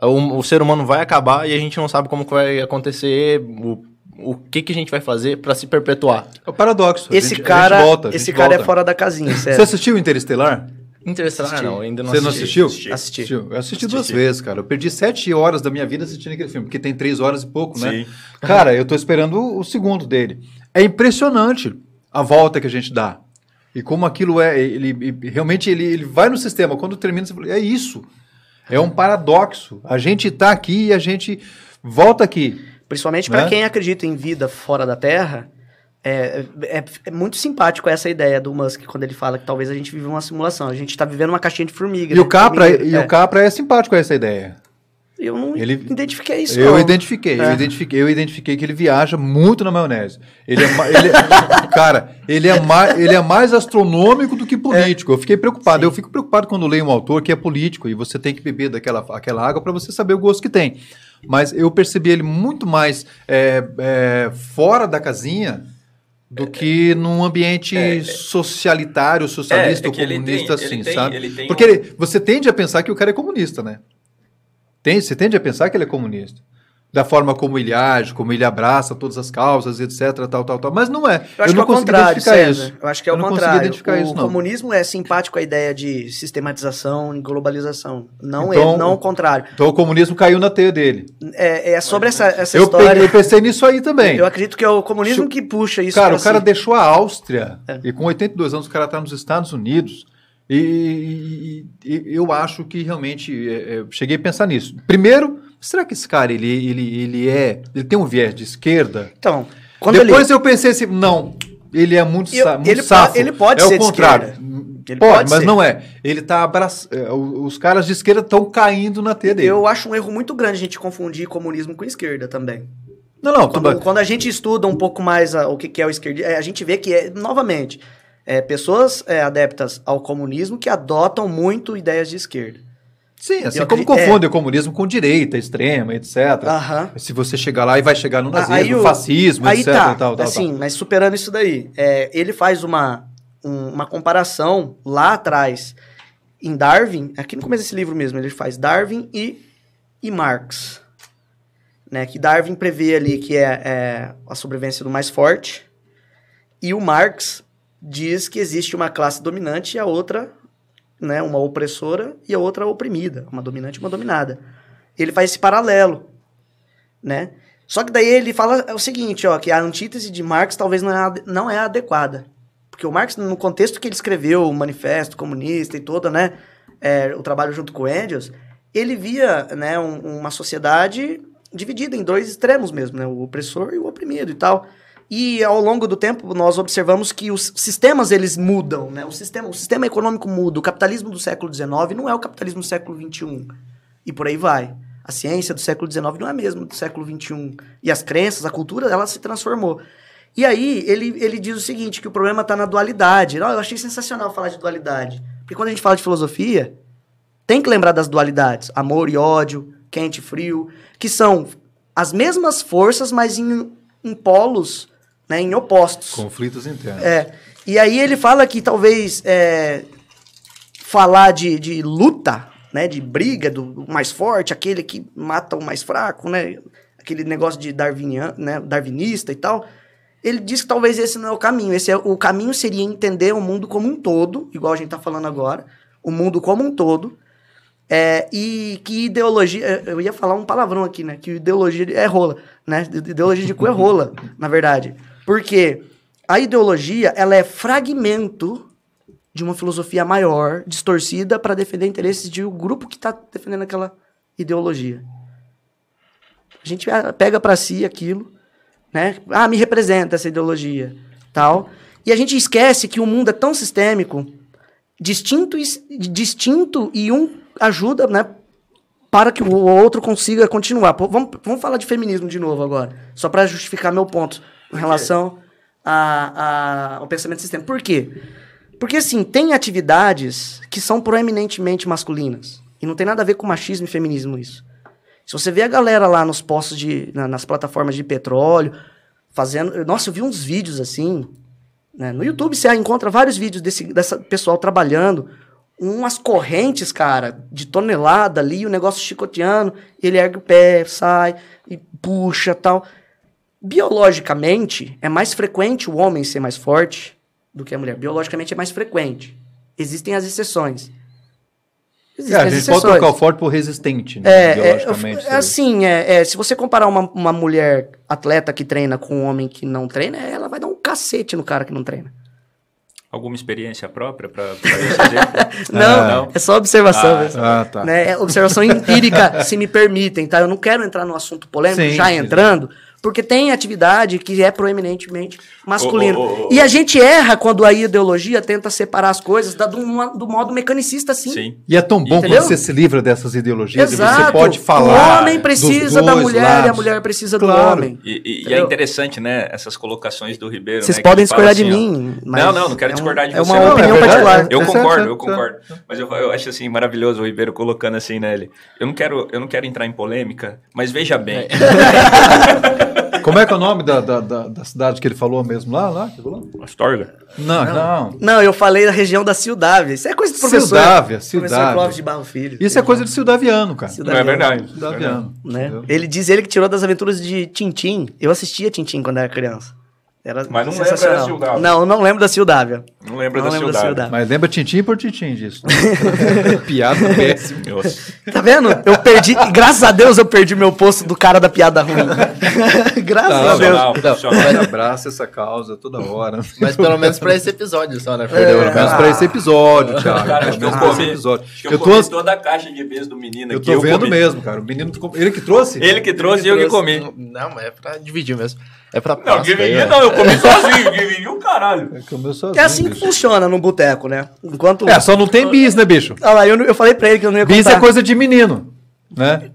O, o ser humano vai acabar e a gente não sabe como vai acontecer, o, o que, que a gente vai fazer pra se perpetuar. É o paradoxo. A Esse gente- a gente cara, volta, a esse cara é volta. fora da casinha, Você sério. assistiu Interestelar? Interestelar não, ainda não Você não assisti. assistiu? Assisti. Assistiu. Eu assisti duas vezes, cara. Eu perdi sete horas da minha vida assistindo aquele filme, porque tem três horas e pouco, né? Sim. Cara, eu tô esperando o, o segundo dele. É impressionante a volta que a gente dá. E como aquilo é, ele, ele- realmente ele, ele vai no sistema. Quando termina, você fala, é isso. É um paradoxo. A gente tá aqui e a gente volta aqui. Principalmente Né? pra quem acredita em vida fora da Terra, é, é, é muito simpático essa ideia do Musk quando ele fala que talvez a gente vive uma simulação. A gente tá vivendo uma caixinha de formiga. E o né? Capra, Formiga, e é. o Capra é simpático com essa ideia. Eu não Ele- identifiquei isso. Eu não. identifiquei, eu É. identifiquei, eu identifiquei que ele viaja muito na maionese. Ele é, ele é- cara, ele é, mais, ele é mais astronômico do que político. Eu fiquei preocupado. Eu fico preocupado quando leio um autor que é político e você tem que beber daquela aquela água para você saber o gosto que tem. Mas eu percebi ele muito mais é, é, fora da casinha do que num ambiente socialitário, socialista É, é ou comunista tem- assim, sabe? tem Porque um- ele- você tende a pensar que o cara é comunista, né? Tem, você tende a pensar que ele é comunista. Da forma como ele age, como ele abraça todas as causas, etc, tal, tal, tal. Mas não é. Eu acho não que é o contrário, identificar César. isso. Eu acho que é Eu o contrário. identificar o isso, não. comunismo é simpático à ideia de sistematização e globalização. Não, Então- é, não o contrário. Então o comunismo caiu na teia dele. É, é sobre essa, essa Eu, história. pe- eu pensei nisso aí também. Eu acredito que é o comunismo Se- que puxa isso Cara, o cara si. deixou a Áustria É. e com 82 anos o cara tá nos Estados Unidos. E, e- e eu acho que realmente é, é, cheguei a pensar nisso. Primeiro, será que esse cara ele, ele, ele é. Ele tem um viés de esquerda? Então, quando Depois ele... eu pensei assim, não, ele é muito, Eu- muito ele safo. ele pode é ser o contrário. Ele pode, pode mas ser. não é. Ele tá abraçando. Os caras de esquerda estão caindo na teia dele. Eu acho um erro muito grande a gente confundir comunismo com esquerda também. Não, não, Quando, quando a gente estuda um pouco mais a- o que, que é o esquerdismo, a gente vê que, é, novamente, é, pessoas é, adeptas ao comunismo que adotam muito ideias de esquerda. Sim, assim eu como acredito- confunde o comunismo com direita, extrema, etc. Aham. Se você chegar lá e vai chegar no Ah, nazismo, aí o- fascismo, Aí etc. tá, tal, tal, assim, tal. mas superando isso daí, é, ele faz uma, um- uma comparação lá atrás em Darwin, aqui no começo desse livro mesmo, ele faz Darwin e, e Marx. Né, que Darwin prevê ali que é, é a sobrevivência do mais forte, e o Marx diz que existe uma classe dominante e a outra, né, uma opressora e a outra oprimida, uma dominante e uma dominada. Ele faz esse paralelo, né? Só que daí ele fala o seguinte, ó, que a antítese de Marx talvez não é, não é adequada. Porque o Marx, no contexto que ele escreveu o Manifesto Comunista e todo, né, é, o trabalho junto com Engels, ele via, né, um- uma sociedade dividida em dois extremos mesmo, né, o opressor e o oprimido e tal. E ao longo do tempo nós observamos que os sistemas eles mudam, né? O sistema, o sistema econômico muda. O capitalismo do século XIX não é o capitalismo do século XXI. E por aí vai. A ciência do século XIX não é mesmo do século XXI. E as crenças, a cultura, ela se transformou. E aí ele, ele diz o seguinte, que o problema está na dualidade. Eu achei sensacional falar de dualidade. Porque quando a gente fala de filosofia, tem que lembrar das dualidades. Amor e ódio, quente e frio, que são as mesmas forças, mas em, em polos, né, em opostos. Conflitos internos. É. E aí ele fala que talvez é, falar de, de luta, né, de briga do mais forte, aquele que mata o mais fraco, né, aquele negócio de darwinian, né, darwinista e tal, ele diz que talvez esse não é o caminho. Esse é, o caminho seria entender o mundo como um todo, igual a gente está falando agora, o mundo como um todo, é, e que ideologia. Eu ia falar um palavrão aqui, né? Que ideologia é rola, né? Ideologia de cu é rola, na verdade. Porque a ideologia, ela é fragmento de uma filosofia maior, distorcida, para defender interesses de um grupo que está defendendo aquela ideologia. A gente pega para si aquilo, né? Ah, me representa essa ideologia, tal. E a gente esquece que o mundo é tão sistêmico, distinto e, distinto e um ajuda, né? Para que o outro consiga continuar. Pô, vamos, vamos falar de feminismo de novo agora. Só para justificar meu ponto em relação ao pensamento sistêmico. Por quê? Porque, assim, tem atividades que são proeminentemente masculinas. E não tem nada a ver com machismo e feminismo isso. Se você vê a galera lá nos postos de. Na, nas plataformas de petróleo, fazendo. Nossa, eu vi uns vídeos assim. Né? No YouTube você encontra vários vídeos desse dessa pessoal trabalhando umas correntes, cara, de tonelada ali, o negócio chicoteando, ele ergue o pé, sai e puxa tal. Biologicamente, é mais frequente o homem ser mais forte do que a mulher. Biologicamente é mais frequente. Existem as exceções. Existem é, a gente pode trocar o forte por resistente, né? É, biologicamente. É, é assim, é, é, se você comparar uma, uma mulher atleta que treina com um homem que não treina, ela vai dar um cacete no cara que não treina. Alguma experiência própria para exemplo? não, ah, não, é só observação. Ah, ah, tá. né? É observação empírica, se me permitem, tá? Eu não quero entrar no assunto polêmico, sim, já sim. Porque tem atividade que é proeminentemente masculino. Oh, oh, oh, e a gente erra quando a ideologia tenta separar as coisas do, do modo mecanicista, assim. Sim. E é tão bom Entendeu? quando você se livra dessas ideologias Exato. e você pode falar. O homem precisa da mulher lados. e a mulher precisa claro. do homem. E, e, e, é interessante, né, essas colocações do Ribeiro. Vocês né, podem discordar assim, de mim. não, não, não quero é discordar de é você. É uma não, opinião é particular. Eu concordo, eu concordo. Mas eu, eu acho assim maravilhoso o Ribeiro colocando assim, né, ele. Eu não quero, eu não quero entrar em polêmica, mas veja bem. Como é que é o nome da, da, da, da cidade que ele falou mesmo lá? lá? Astorga? Não, não, não. Não, eu falei da região da Ciudávia. Isso é coisa do professor. Ciudávia, Ciudávia. Professor Clóvis de Barro Filho. Isso é coisa de Ciudaviano, cara. Ciudaviano. Não é verdade. Ciudaviano. Né? Ele diz ele que tirou das aventuras de Tintim. Eu assistia Tintim quando era criança. Era Mas não lembra da Ciudávia. Não, não lembro da Ciudávia. Não lembro, não da, lembro Ciudávia. da Mas lembra Tintim por Tintim disso. piada péssima. Tá vendo? Eu perdi, graças a Deus eu perdi meu posto do cara da piada ruim. graças não, a Deus. Não, não. abraça essa causa toda hora. Mas pelo menos pra esse episódio só, né? É, pelo menos pra esse episódio, Thiago. Cara, acho que eu comi, episódio. Acho que eu, eu tô... toda a caixa de beijo do menino aqui. Eu tô vendo mesmo, cara. O menino... Ele que trouxe? Ele que trouxe e eu que comi. Não, mas é pra dividir mesmo. É pra Não, dividir não, eu comi sozinho, dividi o caralho. É, sozinho, é assim que bicho. funciona no boteco, né? Enquanto... É, só não tem bis, né, bicho? Ah lá, eu, eu falei pra ele que eu não ia contar. Bis é coisa de menino, né?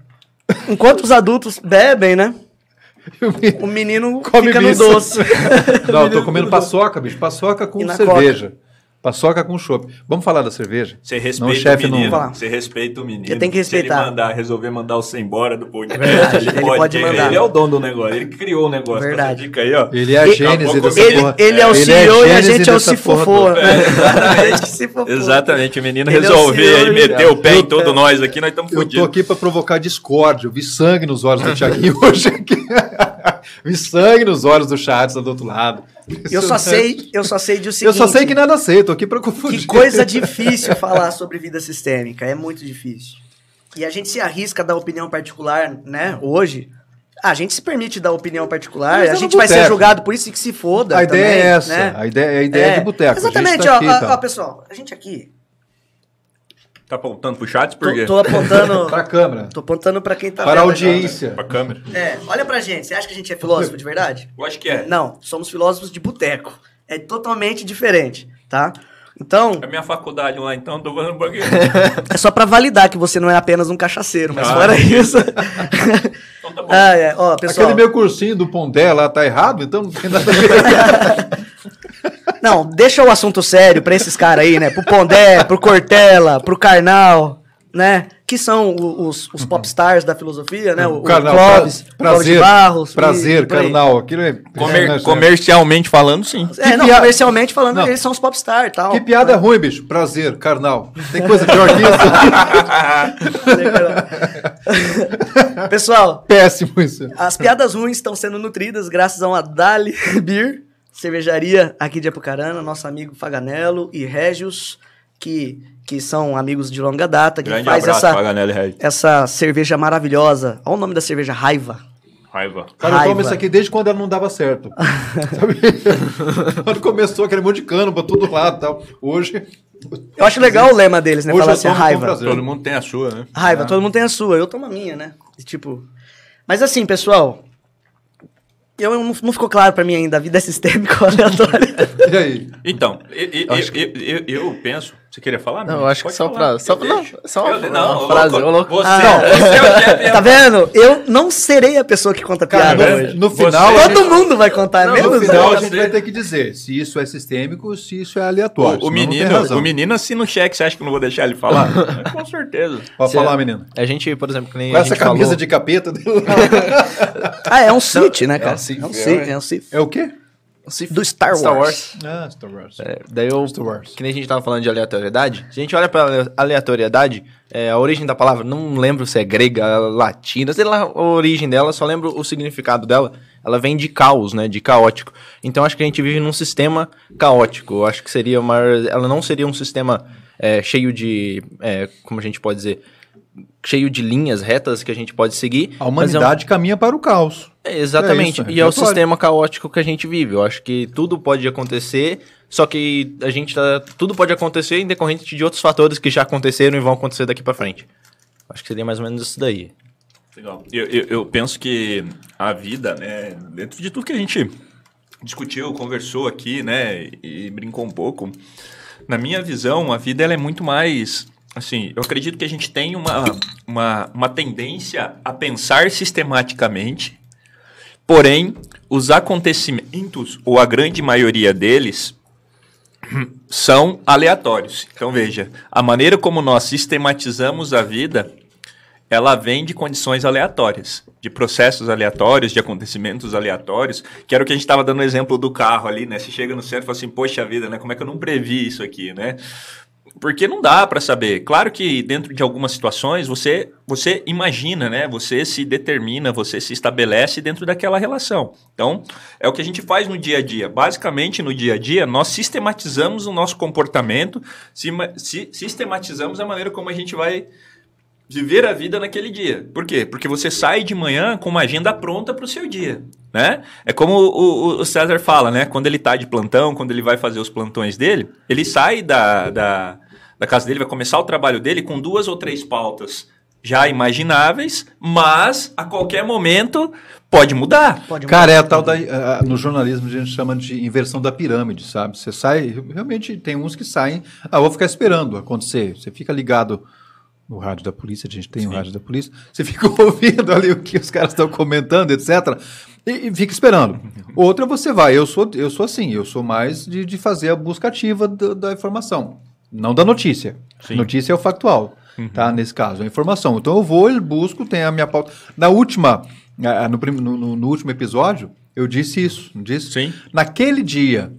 Enquanto os adultos bebem, né? O menino Come fica bis. no doce. Não, eu tô comendo paçoca, bicho. Paçoca com cerveja. Coca. Paçoca com chopp. Vamos falar da cerveja? Você respeita não, o menino. Não... Você respeita o menino. Eu tenho que respeitar. Se ele mandar, resolver mandar você embora do podcast, ele, ele, pode, pode mandar. Ele é o dono do negócio. Ele criou o negócio. Verdade. Dica aí, ó. Ele é a gênese dessa ele, porra. Ele é o CEO é e a gente é o cifofô. Né? Exatamente. Exatamente. O menino ele resolveu é meteu o pé em todo nós aqui, nós estamos fodidos. Eu tô aqui para provocar discórdia. Eu vi sangue nos olhos do Thiaguinho hoje aqui. Vi sangue nos olhos do Charles do outro lado. Eu só sei, eu só sei de o seguinte. Eu só sei que nada sei, tô aqui para confundir. Que coisa difícil falar sobre vida sistêmica, é muito difícil. E a gente se arrisca a dar opinião particular, né, hoje. A gente se permite dar opinião particular, a gente vai ser julgado por isso que se foda. A ideia também, é essa, né? a ideia, a ideia é, de boteco. Exatamente, ó, aqui, ó, ó, pessoal, a gente aqui Tá apontando pro chat por Tô, quê? tô apontando. Para a câmera. tô apontando pra quem tá Para a audiência. Pra câmera. É, olha pra gente. Você acha que a gente é filósofo de verdade? Eu acho que é. Não, somos filósofos de boteco. É totalmente diferente, tá? Então, É minha faculdade lá, então tô falando um pouquinho. é só pra validar que você não é apenas um cachaceiro, mas Ah. fora isso. Então tá bom. ah, é. Ó, pessoal. Aquele meu cursinho do Pondé lá tá errado, então não deixa o assunto sério pra esses caras aí, né? Pro Pondé, pro Cortella, pro Karnal, né? Que são o- os, os popstars da filosofia, né? O, o Carnal, Clóvis, pra- Clóvis de prazer, Barros. prazer, e carnal. Aquilo é, Comer- é, comercialmente falando, sim. É, não, piada- comercialmente falando, Não. eles são os popstars e tal. Que piada ruim, bicho. Prazer, carnal. Tem coisa pior que isso? Pessoal, Péssimo isso. as piadas ruins estão sendo nutridas graças a uma Dali Beer, cervejaria aqui de Apucarana, nosso amigo Faganello e Regios, que, que são amigos de longa data, que Grande faz abraço, essa, Paganelli Red. essa cerveja maravilhosa. Olha o nome da cerveja, Raiva. Raiva. Cara, eu Raiva. tomo isso aqui desde quando ela não dava certo. Sabe? quando começou aquele monte de cano pra todo lado e tal. Hoje. Eu acho legal o lema deles, né? Hoje Falar eu assim, raiva. prazer. Todo mundo tem a sua, né? Raiva, todo mundo tem a sua, eu tomo a minha, né? E, Tipo. Mas assim, pessoal. Eu não, não ficou claro pra mim ainda, a vida é sistêmica ou aleatória. E aí? Então, eu, eu, eu, eu penso. Você queria falar? Não, eu acho que só falar, pra- só não, só uma- Eu- uma ô, frase, louco, louco. Você, Ah, você é o chefe. tá vendo? Eu não serei a pessoa que conta Cara, piada no, hoje. no Você- final. a Todo gente- mundo vai contar, no menos final eu. a gente vai ter que dizer se isso é sistêmico ou se isso é aleatório. O, o não menino, o menino assina o cheque, você acha que eu não vou deixar ele falar? Com certeza. Pode falar, é- menino. A gente, por exemplo, que nem Com essa camisa falou... de capeta dele. Ah, é um Sith, né, cara? um É um é, Sith, é. é um Sith. É o quê? Do Star Wars. Ah, Star Wars. É, daí eu, Star Wars. que nem a gente tava falando de aleatoriedade, se a gente olha pra aleatoriedade, é, a origem da palavra, não lembro se é grega, latina, sei lá a origem dela, só lembro o significado dela, ela vem de caos, né, de caótico. Então acho que a gente vive num sistema caótico, eu acho que seria uma, ela não seria um sistema é, cheio de, é, como a gente pode dizer, cheio de linhas retas que a gente pode seguir. A mas é um- humanidade caminha para o caos. é, exatamente. É isso, é e é o aleatório. sistema caótico que a gente vive. Eu acho que tudo pode acontecer, só que a gente tá. Tudo pode acontecer em decorrente de outros fatores que já aconteceram e vão acontecer daqui pra frente. Acho que seria mais ou menos isso daí. Legal. Eu, eu, eu penso que a vida, né, dentro de tudo que a gente discutiu, conversou aqui, né, e brincou um pouco, na minha visão, a vida ela é muito mais. Assim, eu acredito que a gente tem uma, uma, uma tendência a pensar sistematicamente, porém, os acontecimentos, ou a grande maioria deles, são aleatórios. Então, veja, a maneira como nós sistematizamos a vida ela vem de condições aleatórias, de processos aleatórios, de acontecimentos aleatórios, que era o que a gente estava dando o exemplo do carro ali, né? Você chega no centro e fala assim, poxa vida, né? Como é que eu não previ isso aqui, né? Porque não dá para saber. Claro que dentro de algumas situações você você imagina, né? Você se determina, você se estabelece dentro daquela relação. Então, é o que a gente faz no dia a dia. Basicamente, no dia a dia, nós sistematizamos o nosso comportamento, sistematizamos a maneira como a gente vai viver a vida naquele dia. Por quê? Porque você sai de manhã com uma agenda pronta para o seu dia, né? É como o, o- o César fala, né? Quando ele está de plantão, quando ele vai fazer os plantões dele, ele sai da, da, da casa dele, vai começar o trabalho dele com duas ou três pautas já imagináveis, mas a qualquer momento pode mudar. Pode Cara, é a tal da. ah, no jornalismo a gente chama de inversão da pirâmide, sabe? Você sai. Realmente tem uns que saem. Ah, vou ficar esperando acontecer. Você fica ligado no rádio da polícia, a gente tem o rádio da polícia. Você fica ouvindo ali o que os caras estão comentando, etc. E, e fica esperando. Outra você vai. Eu sou, eu sou assim, eu sou mais de, de fazer a busca ativa da, da informação. Não da notícia. Sim. Notícia é o factual. Tá, nesse caso, a informação. Então eu vou, eu busco, tem a minha pauta. Na última, no- no- no último episódio, eu disse isso, não disse? Sim. Naquele dia,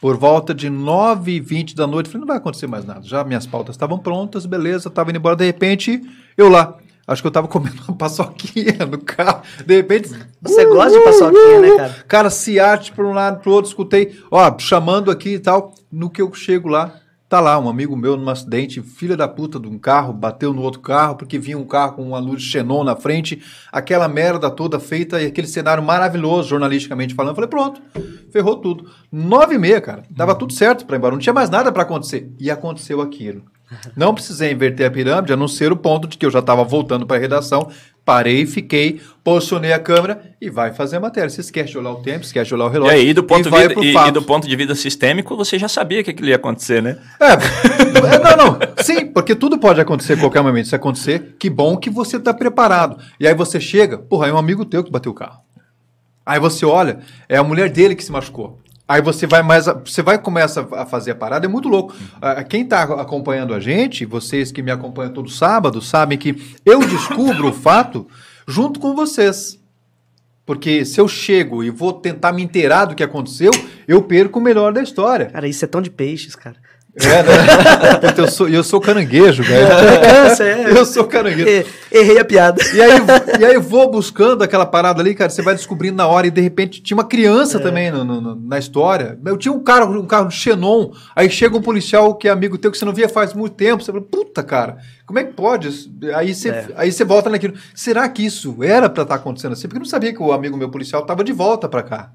por volta de 9 e 20 da noite, falei, não vai acontecer mais nada. Já minhas pautas estavam prontas, beleza, estava indo embora. De repente, eu lá, acho que eu estava comendo uma paçoquinha no carro. De repente... Você gosta de paçoquinha, né, cara? Cara, se arte para um lado, para o outro, escutei, ó, chamando aqui e tal. No que eu chego lá, tá lá um amigo meu num acidente, filha da puta de um carro, bateu no outro carro, porque vinha um carro com uma luz xenon na frente, aquela merda toda feita e aquele cenário maravilhoso, jornalisticamente falando. Falei, pronto, ferrou tudo. Nove e meia, cara, tava tudo certo para embora, não tinha mais nada para acontecer. E aconteceu aquilo. Não precisei inverter a pirâmide, a não ser o ponto de que eu já estava voltando para a redação, parei, fiquei, posicionei a câmera e vai fazer a matéria. Você esquece de olhar o tempo, esquece de olhar o E relógio. aí, do ponto, vai vida- e- e do ponto de vista sistêmico, você já sabia que aquilo ia acontecer, né? É, é, não, não. Sim, porque tudo pode acontecer a qualquer momento. Se acontecer, que bom que você está preparado. E aí você chega, porra, é um amigo teu que bateu o carro. Aí você olha, é a mulher dele que se machucou. Aí você vai mais, você vai e começa a fazer a parada, é muito louco. Ah, Quem está acompanhando a gente, vocês que me acompanham todo sábado, sabem que eu descubro o fato junto com vocês. Porque se eu chego e vou tentar me inteirar do que aconteceu, eu perco o melhor da história. Cara, isso é tão de peixes, cara. É, né? Eu sou, eu sou caranguejo, velho. É, é. Eu sou caranguejo. E- Errei a piada. E aí, e aí vou buscando aquela parada ali, cara, você vai descobrindo na hora e de repente tinha uma criança também no- no- na história. Eu tinha um carro, um carro Xenon, aí chega um policial que é amigo teu que você não via faz muito tempo, você fala, puta, cara, como é que pode? isso?" Aí você, É. aí você volta naquilo. Será que isso era pra estar acontecendo assim? Porque eu não sabia que o amigo meu policial tava de volta pra cá.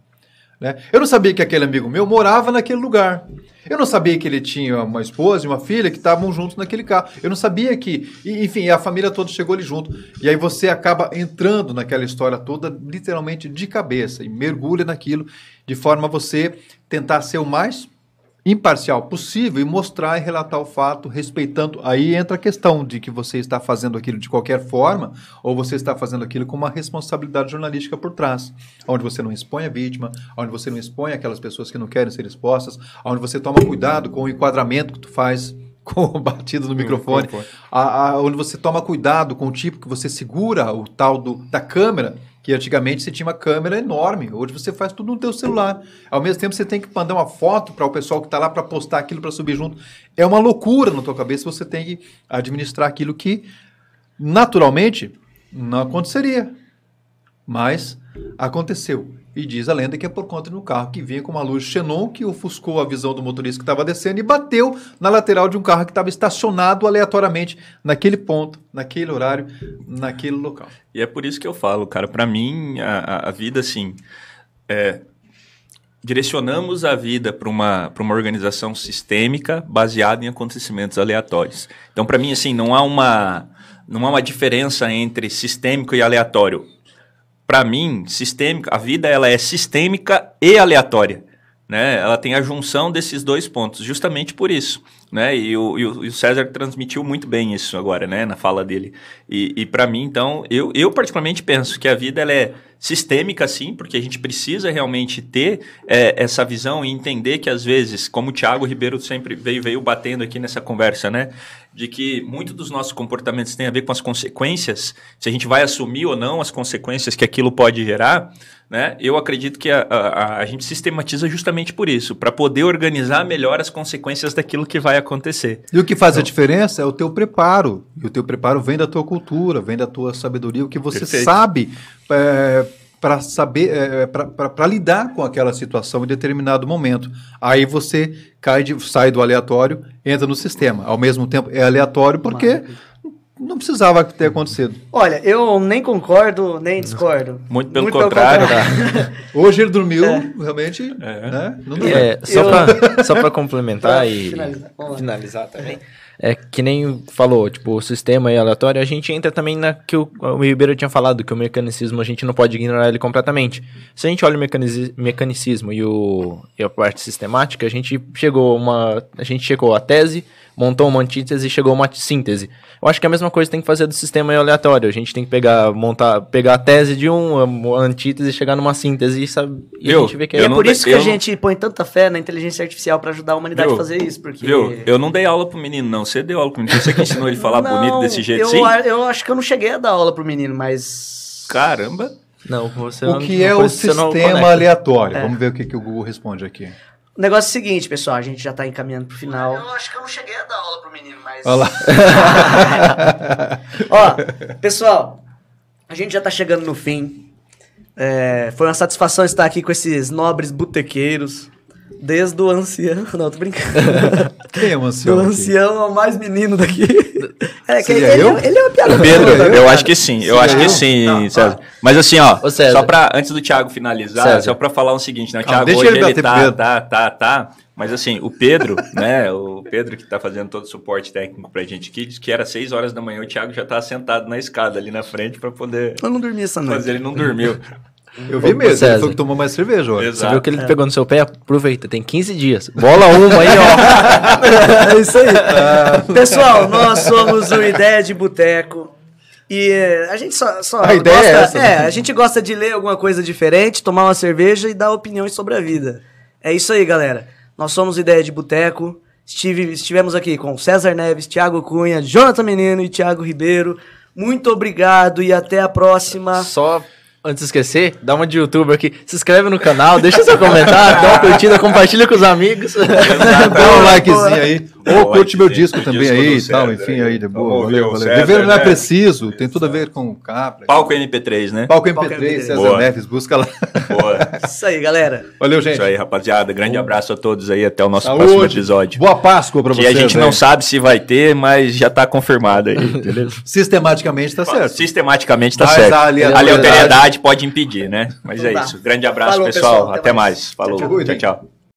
né? Eu não sabia que aquele amigo meu morava naquele lugar. Eu não sabia que ele tinha uma esposa e uma filha que estavam juntos naquele carro. Eu não sabia que, e, enfim, a família toda chegou ali junto. E aí você acaba entrando naquela história toda, literalmente de cabeça, e mergulha naquilo, de forma a você tentar ser o mais imparcial possível e mostrar e relatar o fato respeitando. Aí entra a questão de que você está fazendo aquilo de qualquer forma ou você está fazendo aquilo com uma responsabilidade jornalística por trás, onde você não expõe a vítima, onde você não expõe aquelas pessoas que não querem ser expostas, onde você toma cuidado com o enquadramento que tu faz com o batido no microfone, microfone. a- a- onde você toma cuidado com o tipo que você segura o tal do, da câmera, que antigamente você tinha uma câmera enorme, hoje você faz tudo no teu celular. Ao mesmo tempo você tem que mandar uma foto para o pessoal que está lá para postar aquilo para subir junto. É uma loucura na tua cabeça, você tem que administrar aquilo que naturalmente não aconteceria. Mas aconteceu. E diz a lenda que é por conta de um carro que vinha com uma luz xenon que ofuscou a visão do motorista que estava descendo e bateu na lateral de um carro que estava estacionado aleatoriamente naquele ponto, naquele horário, naquele local. E é por isso que eu falo, cara, pra mim, a, a- vida, assim, é, direcionamos a vida para uma, pra uma organização sistêmica baseada em acontecimentos aleatórios. Então, pra mim, assim, não há uma, não há uma diferença entre sistêmico e aleatório. Para mim, sistêmica, a vida ela é sistêmica e aleatória. Né? Ela tem a junção desses dois pontos, justamente por isso. Né? E, o, e o- César transmitiu muito bem isso agora, né? na fala dele. E, e para mim, então, eu, eu particularmente penso que a vida ela é sistêmica, sim, porque a gente precisa realmente ter é, essa visão e entender que, às vezes, como o Thiago Ribeiro sempre veio, veio batendo aqui nessa conversa, né? de que muito dos nossos comportamentos tem a ver com as consequências, se a gente vai assumir ou não as consequências que aquilo pode gerar, né? Eu acredito que a, a, a gente sistematiza justamente por isso, para poder organizar melhor as consequências daquilo que vai acontecer. E o que faz a diferença é o teu preparo. E o teu preparo vem da tua cultura, vem da tua sabedoria, o que você Perfeito. sabe para saber, para lidar com aquela situação em determinado momento. Aí você cai de, sai do aleatório, entra no sistema. Ao mesmo tempo é aleatório porque não precisava ter acontecido. Olha, eu nem concordo, nem discordo. Muito pelo contrário, Hoje ele dormiu, É. realmente, É. né? Não dormiu. É, só Eu- para complementar Pra e finalizar, finalizar também. É que nem falou, tipo, o sistema é aleatório, a gente entra também na que o, o Ribeiro tinha falado, que o mecanicismo a gente não pode ignorar ele completamente. Se a gente olha o mecanici- mecanicismo e, o, e a parte sistemática, a gente chegou a uma. A gente chegou a tese, montou uma antítese e chegou a uma síntese. Eu acho que a mesma coisa tem que fazer do sistema aleatório. A gente tem que pegar, montar, pegar a tese de um, a antítese e chegar numa síntese e, sabe, e a gente vê que E Eu é não por isso que a não- gente põe tanta fé na inteligência artificial para ajudar a humanidade Viu? a fazer isso, porque... Viu? Eu não dei aula pro menino, não. Você deu aula pro menino. Você que ensinou ele a falar Não, bonito desse jeito eu, a- Eu acho que eu não cheguei a dar aula pro menino, mas... Caramba. Não, você O não- que uma é o não sistema aleatório? É. Vamos ver o que, que o Google responde aqui. O negócio é o seguinte, pessoal, a gente já tá encaminhando pro final. Eu acho que eu não cheguei a dar aula pro menino, mas... Olha lá. Ó, pessoal, a gente já tá chegando no fim. É, foi uma satisfação estar aqui com esses nobres botequeiros. Desde o ancião. Não, tô brincando. Quem é o ancião? Do aqui? ancião ao mais menino daqui. É, que Seria ele, eu? ele é uma piada Pedro, boa, né? eu acho que sim, eu Sim, acho que eu? sim, Não, César. Mas assim, ó, Ô, César. só pra, antes do Thiago finalizar, César. só pra falar o seguinte, né, o Thiago deixa hoje ele ele tá, tá, tá, tá, Mas assim, o Pedro, né? O Pedro que tá fazendo todo o suporte técnico pra gente aqui, disse que era 6 horas da manhã, o Thiago já tava sentado na escada ali na frente pra poder Eu não dormi essa noite. fazer, ele não dormiu. Eu vi mesmo, ele César. foi que tomou mais cerveja hoje. Você viu que ele pegou no seu pé? Aproveita, tem 15 dias. Bola uma aí, ó. é isso aí. Pessoal, nós somos o Ideia de Boteco. E eh, a gente só, só A ideia gosta, é essa, né? a gente gosta de ler alguma coisa diferente, tomar uma cerveja e dar opiniões sobre a vida. É isso aí, galera. Nós somos Ideia de Boteco. Estive, estivemos aqui com César Neves, Thiago Cunha, Jonathan Menino e Thiago Ribeiro. Muito obrigado e até a próxima. Só antes de esquecer, dá uma de youtuber aqui. Se inscreve no canal, deixa seu comentário, dá uma curtida, compartilha com os amigos. Dá um likezinho aí. Ou curte meu disco também Disco aí e tal, enfim, aí. de boa. Valeu, o valeu. César, Viver não é né? preciso, tem tudo a ver com o Capra. Palco MP3, né? Palco Palco MP3, MP3. César Boa. Neves, busca lá. Boa. Isso aí, galera. Valeu, gente. Isso aí, rapaziada. Grande abraço a todos aí. Até o nosso Saúde. próximo episódio. Boa Páscoa pra Que vocês. a gente não sabe se vai ter, mas já tá confirmado aí, beleza? Sistematicamente tá certo. Sistematicamente tá Mas certo. a aleatoriedade- pode impedir, né? Mas Então é tá. isso. Grande abraço, pessoal. Até mais. Falou. Tchau. tchau.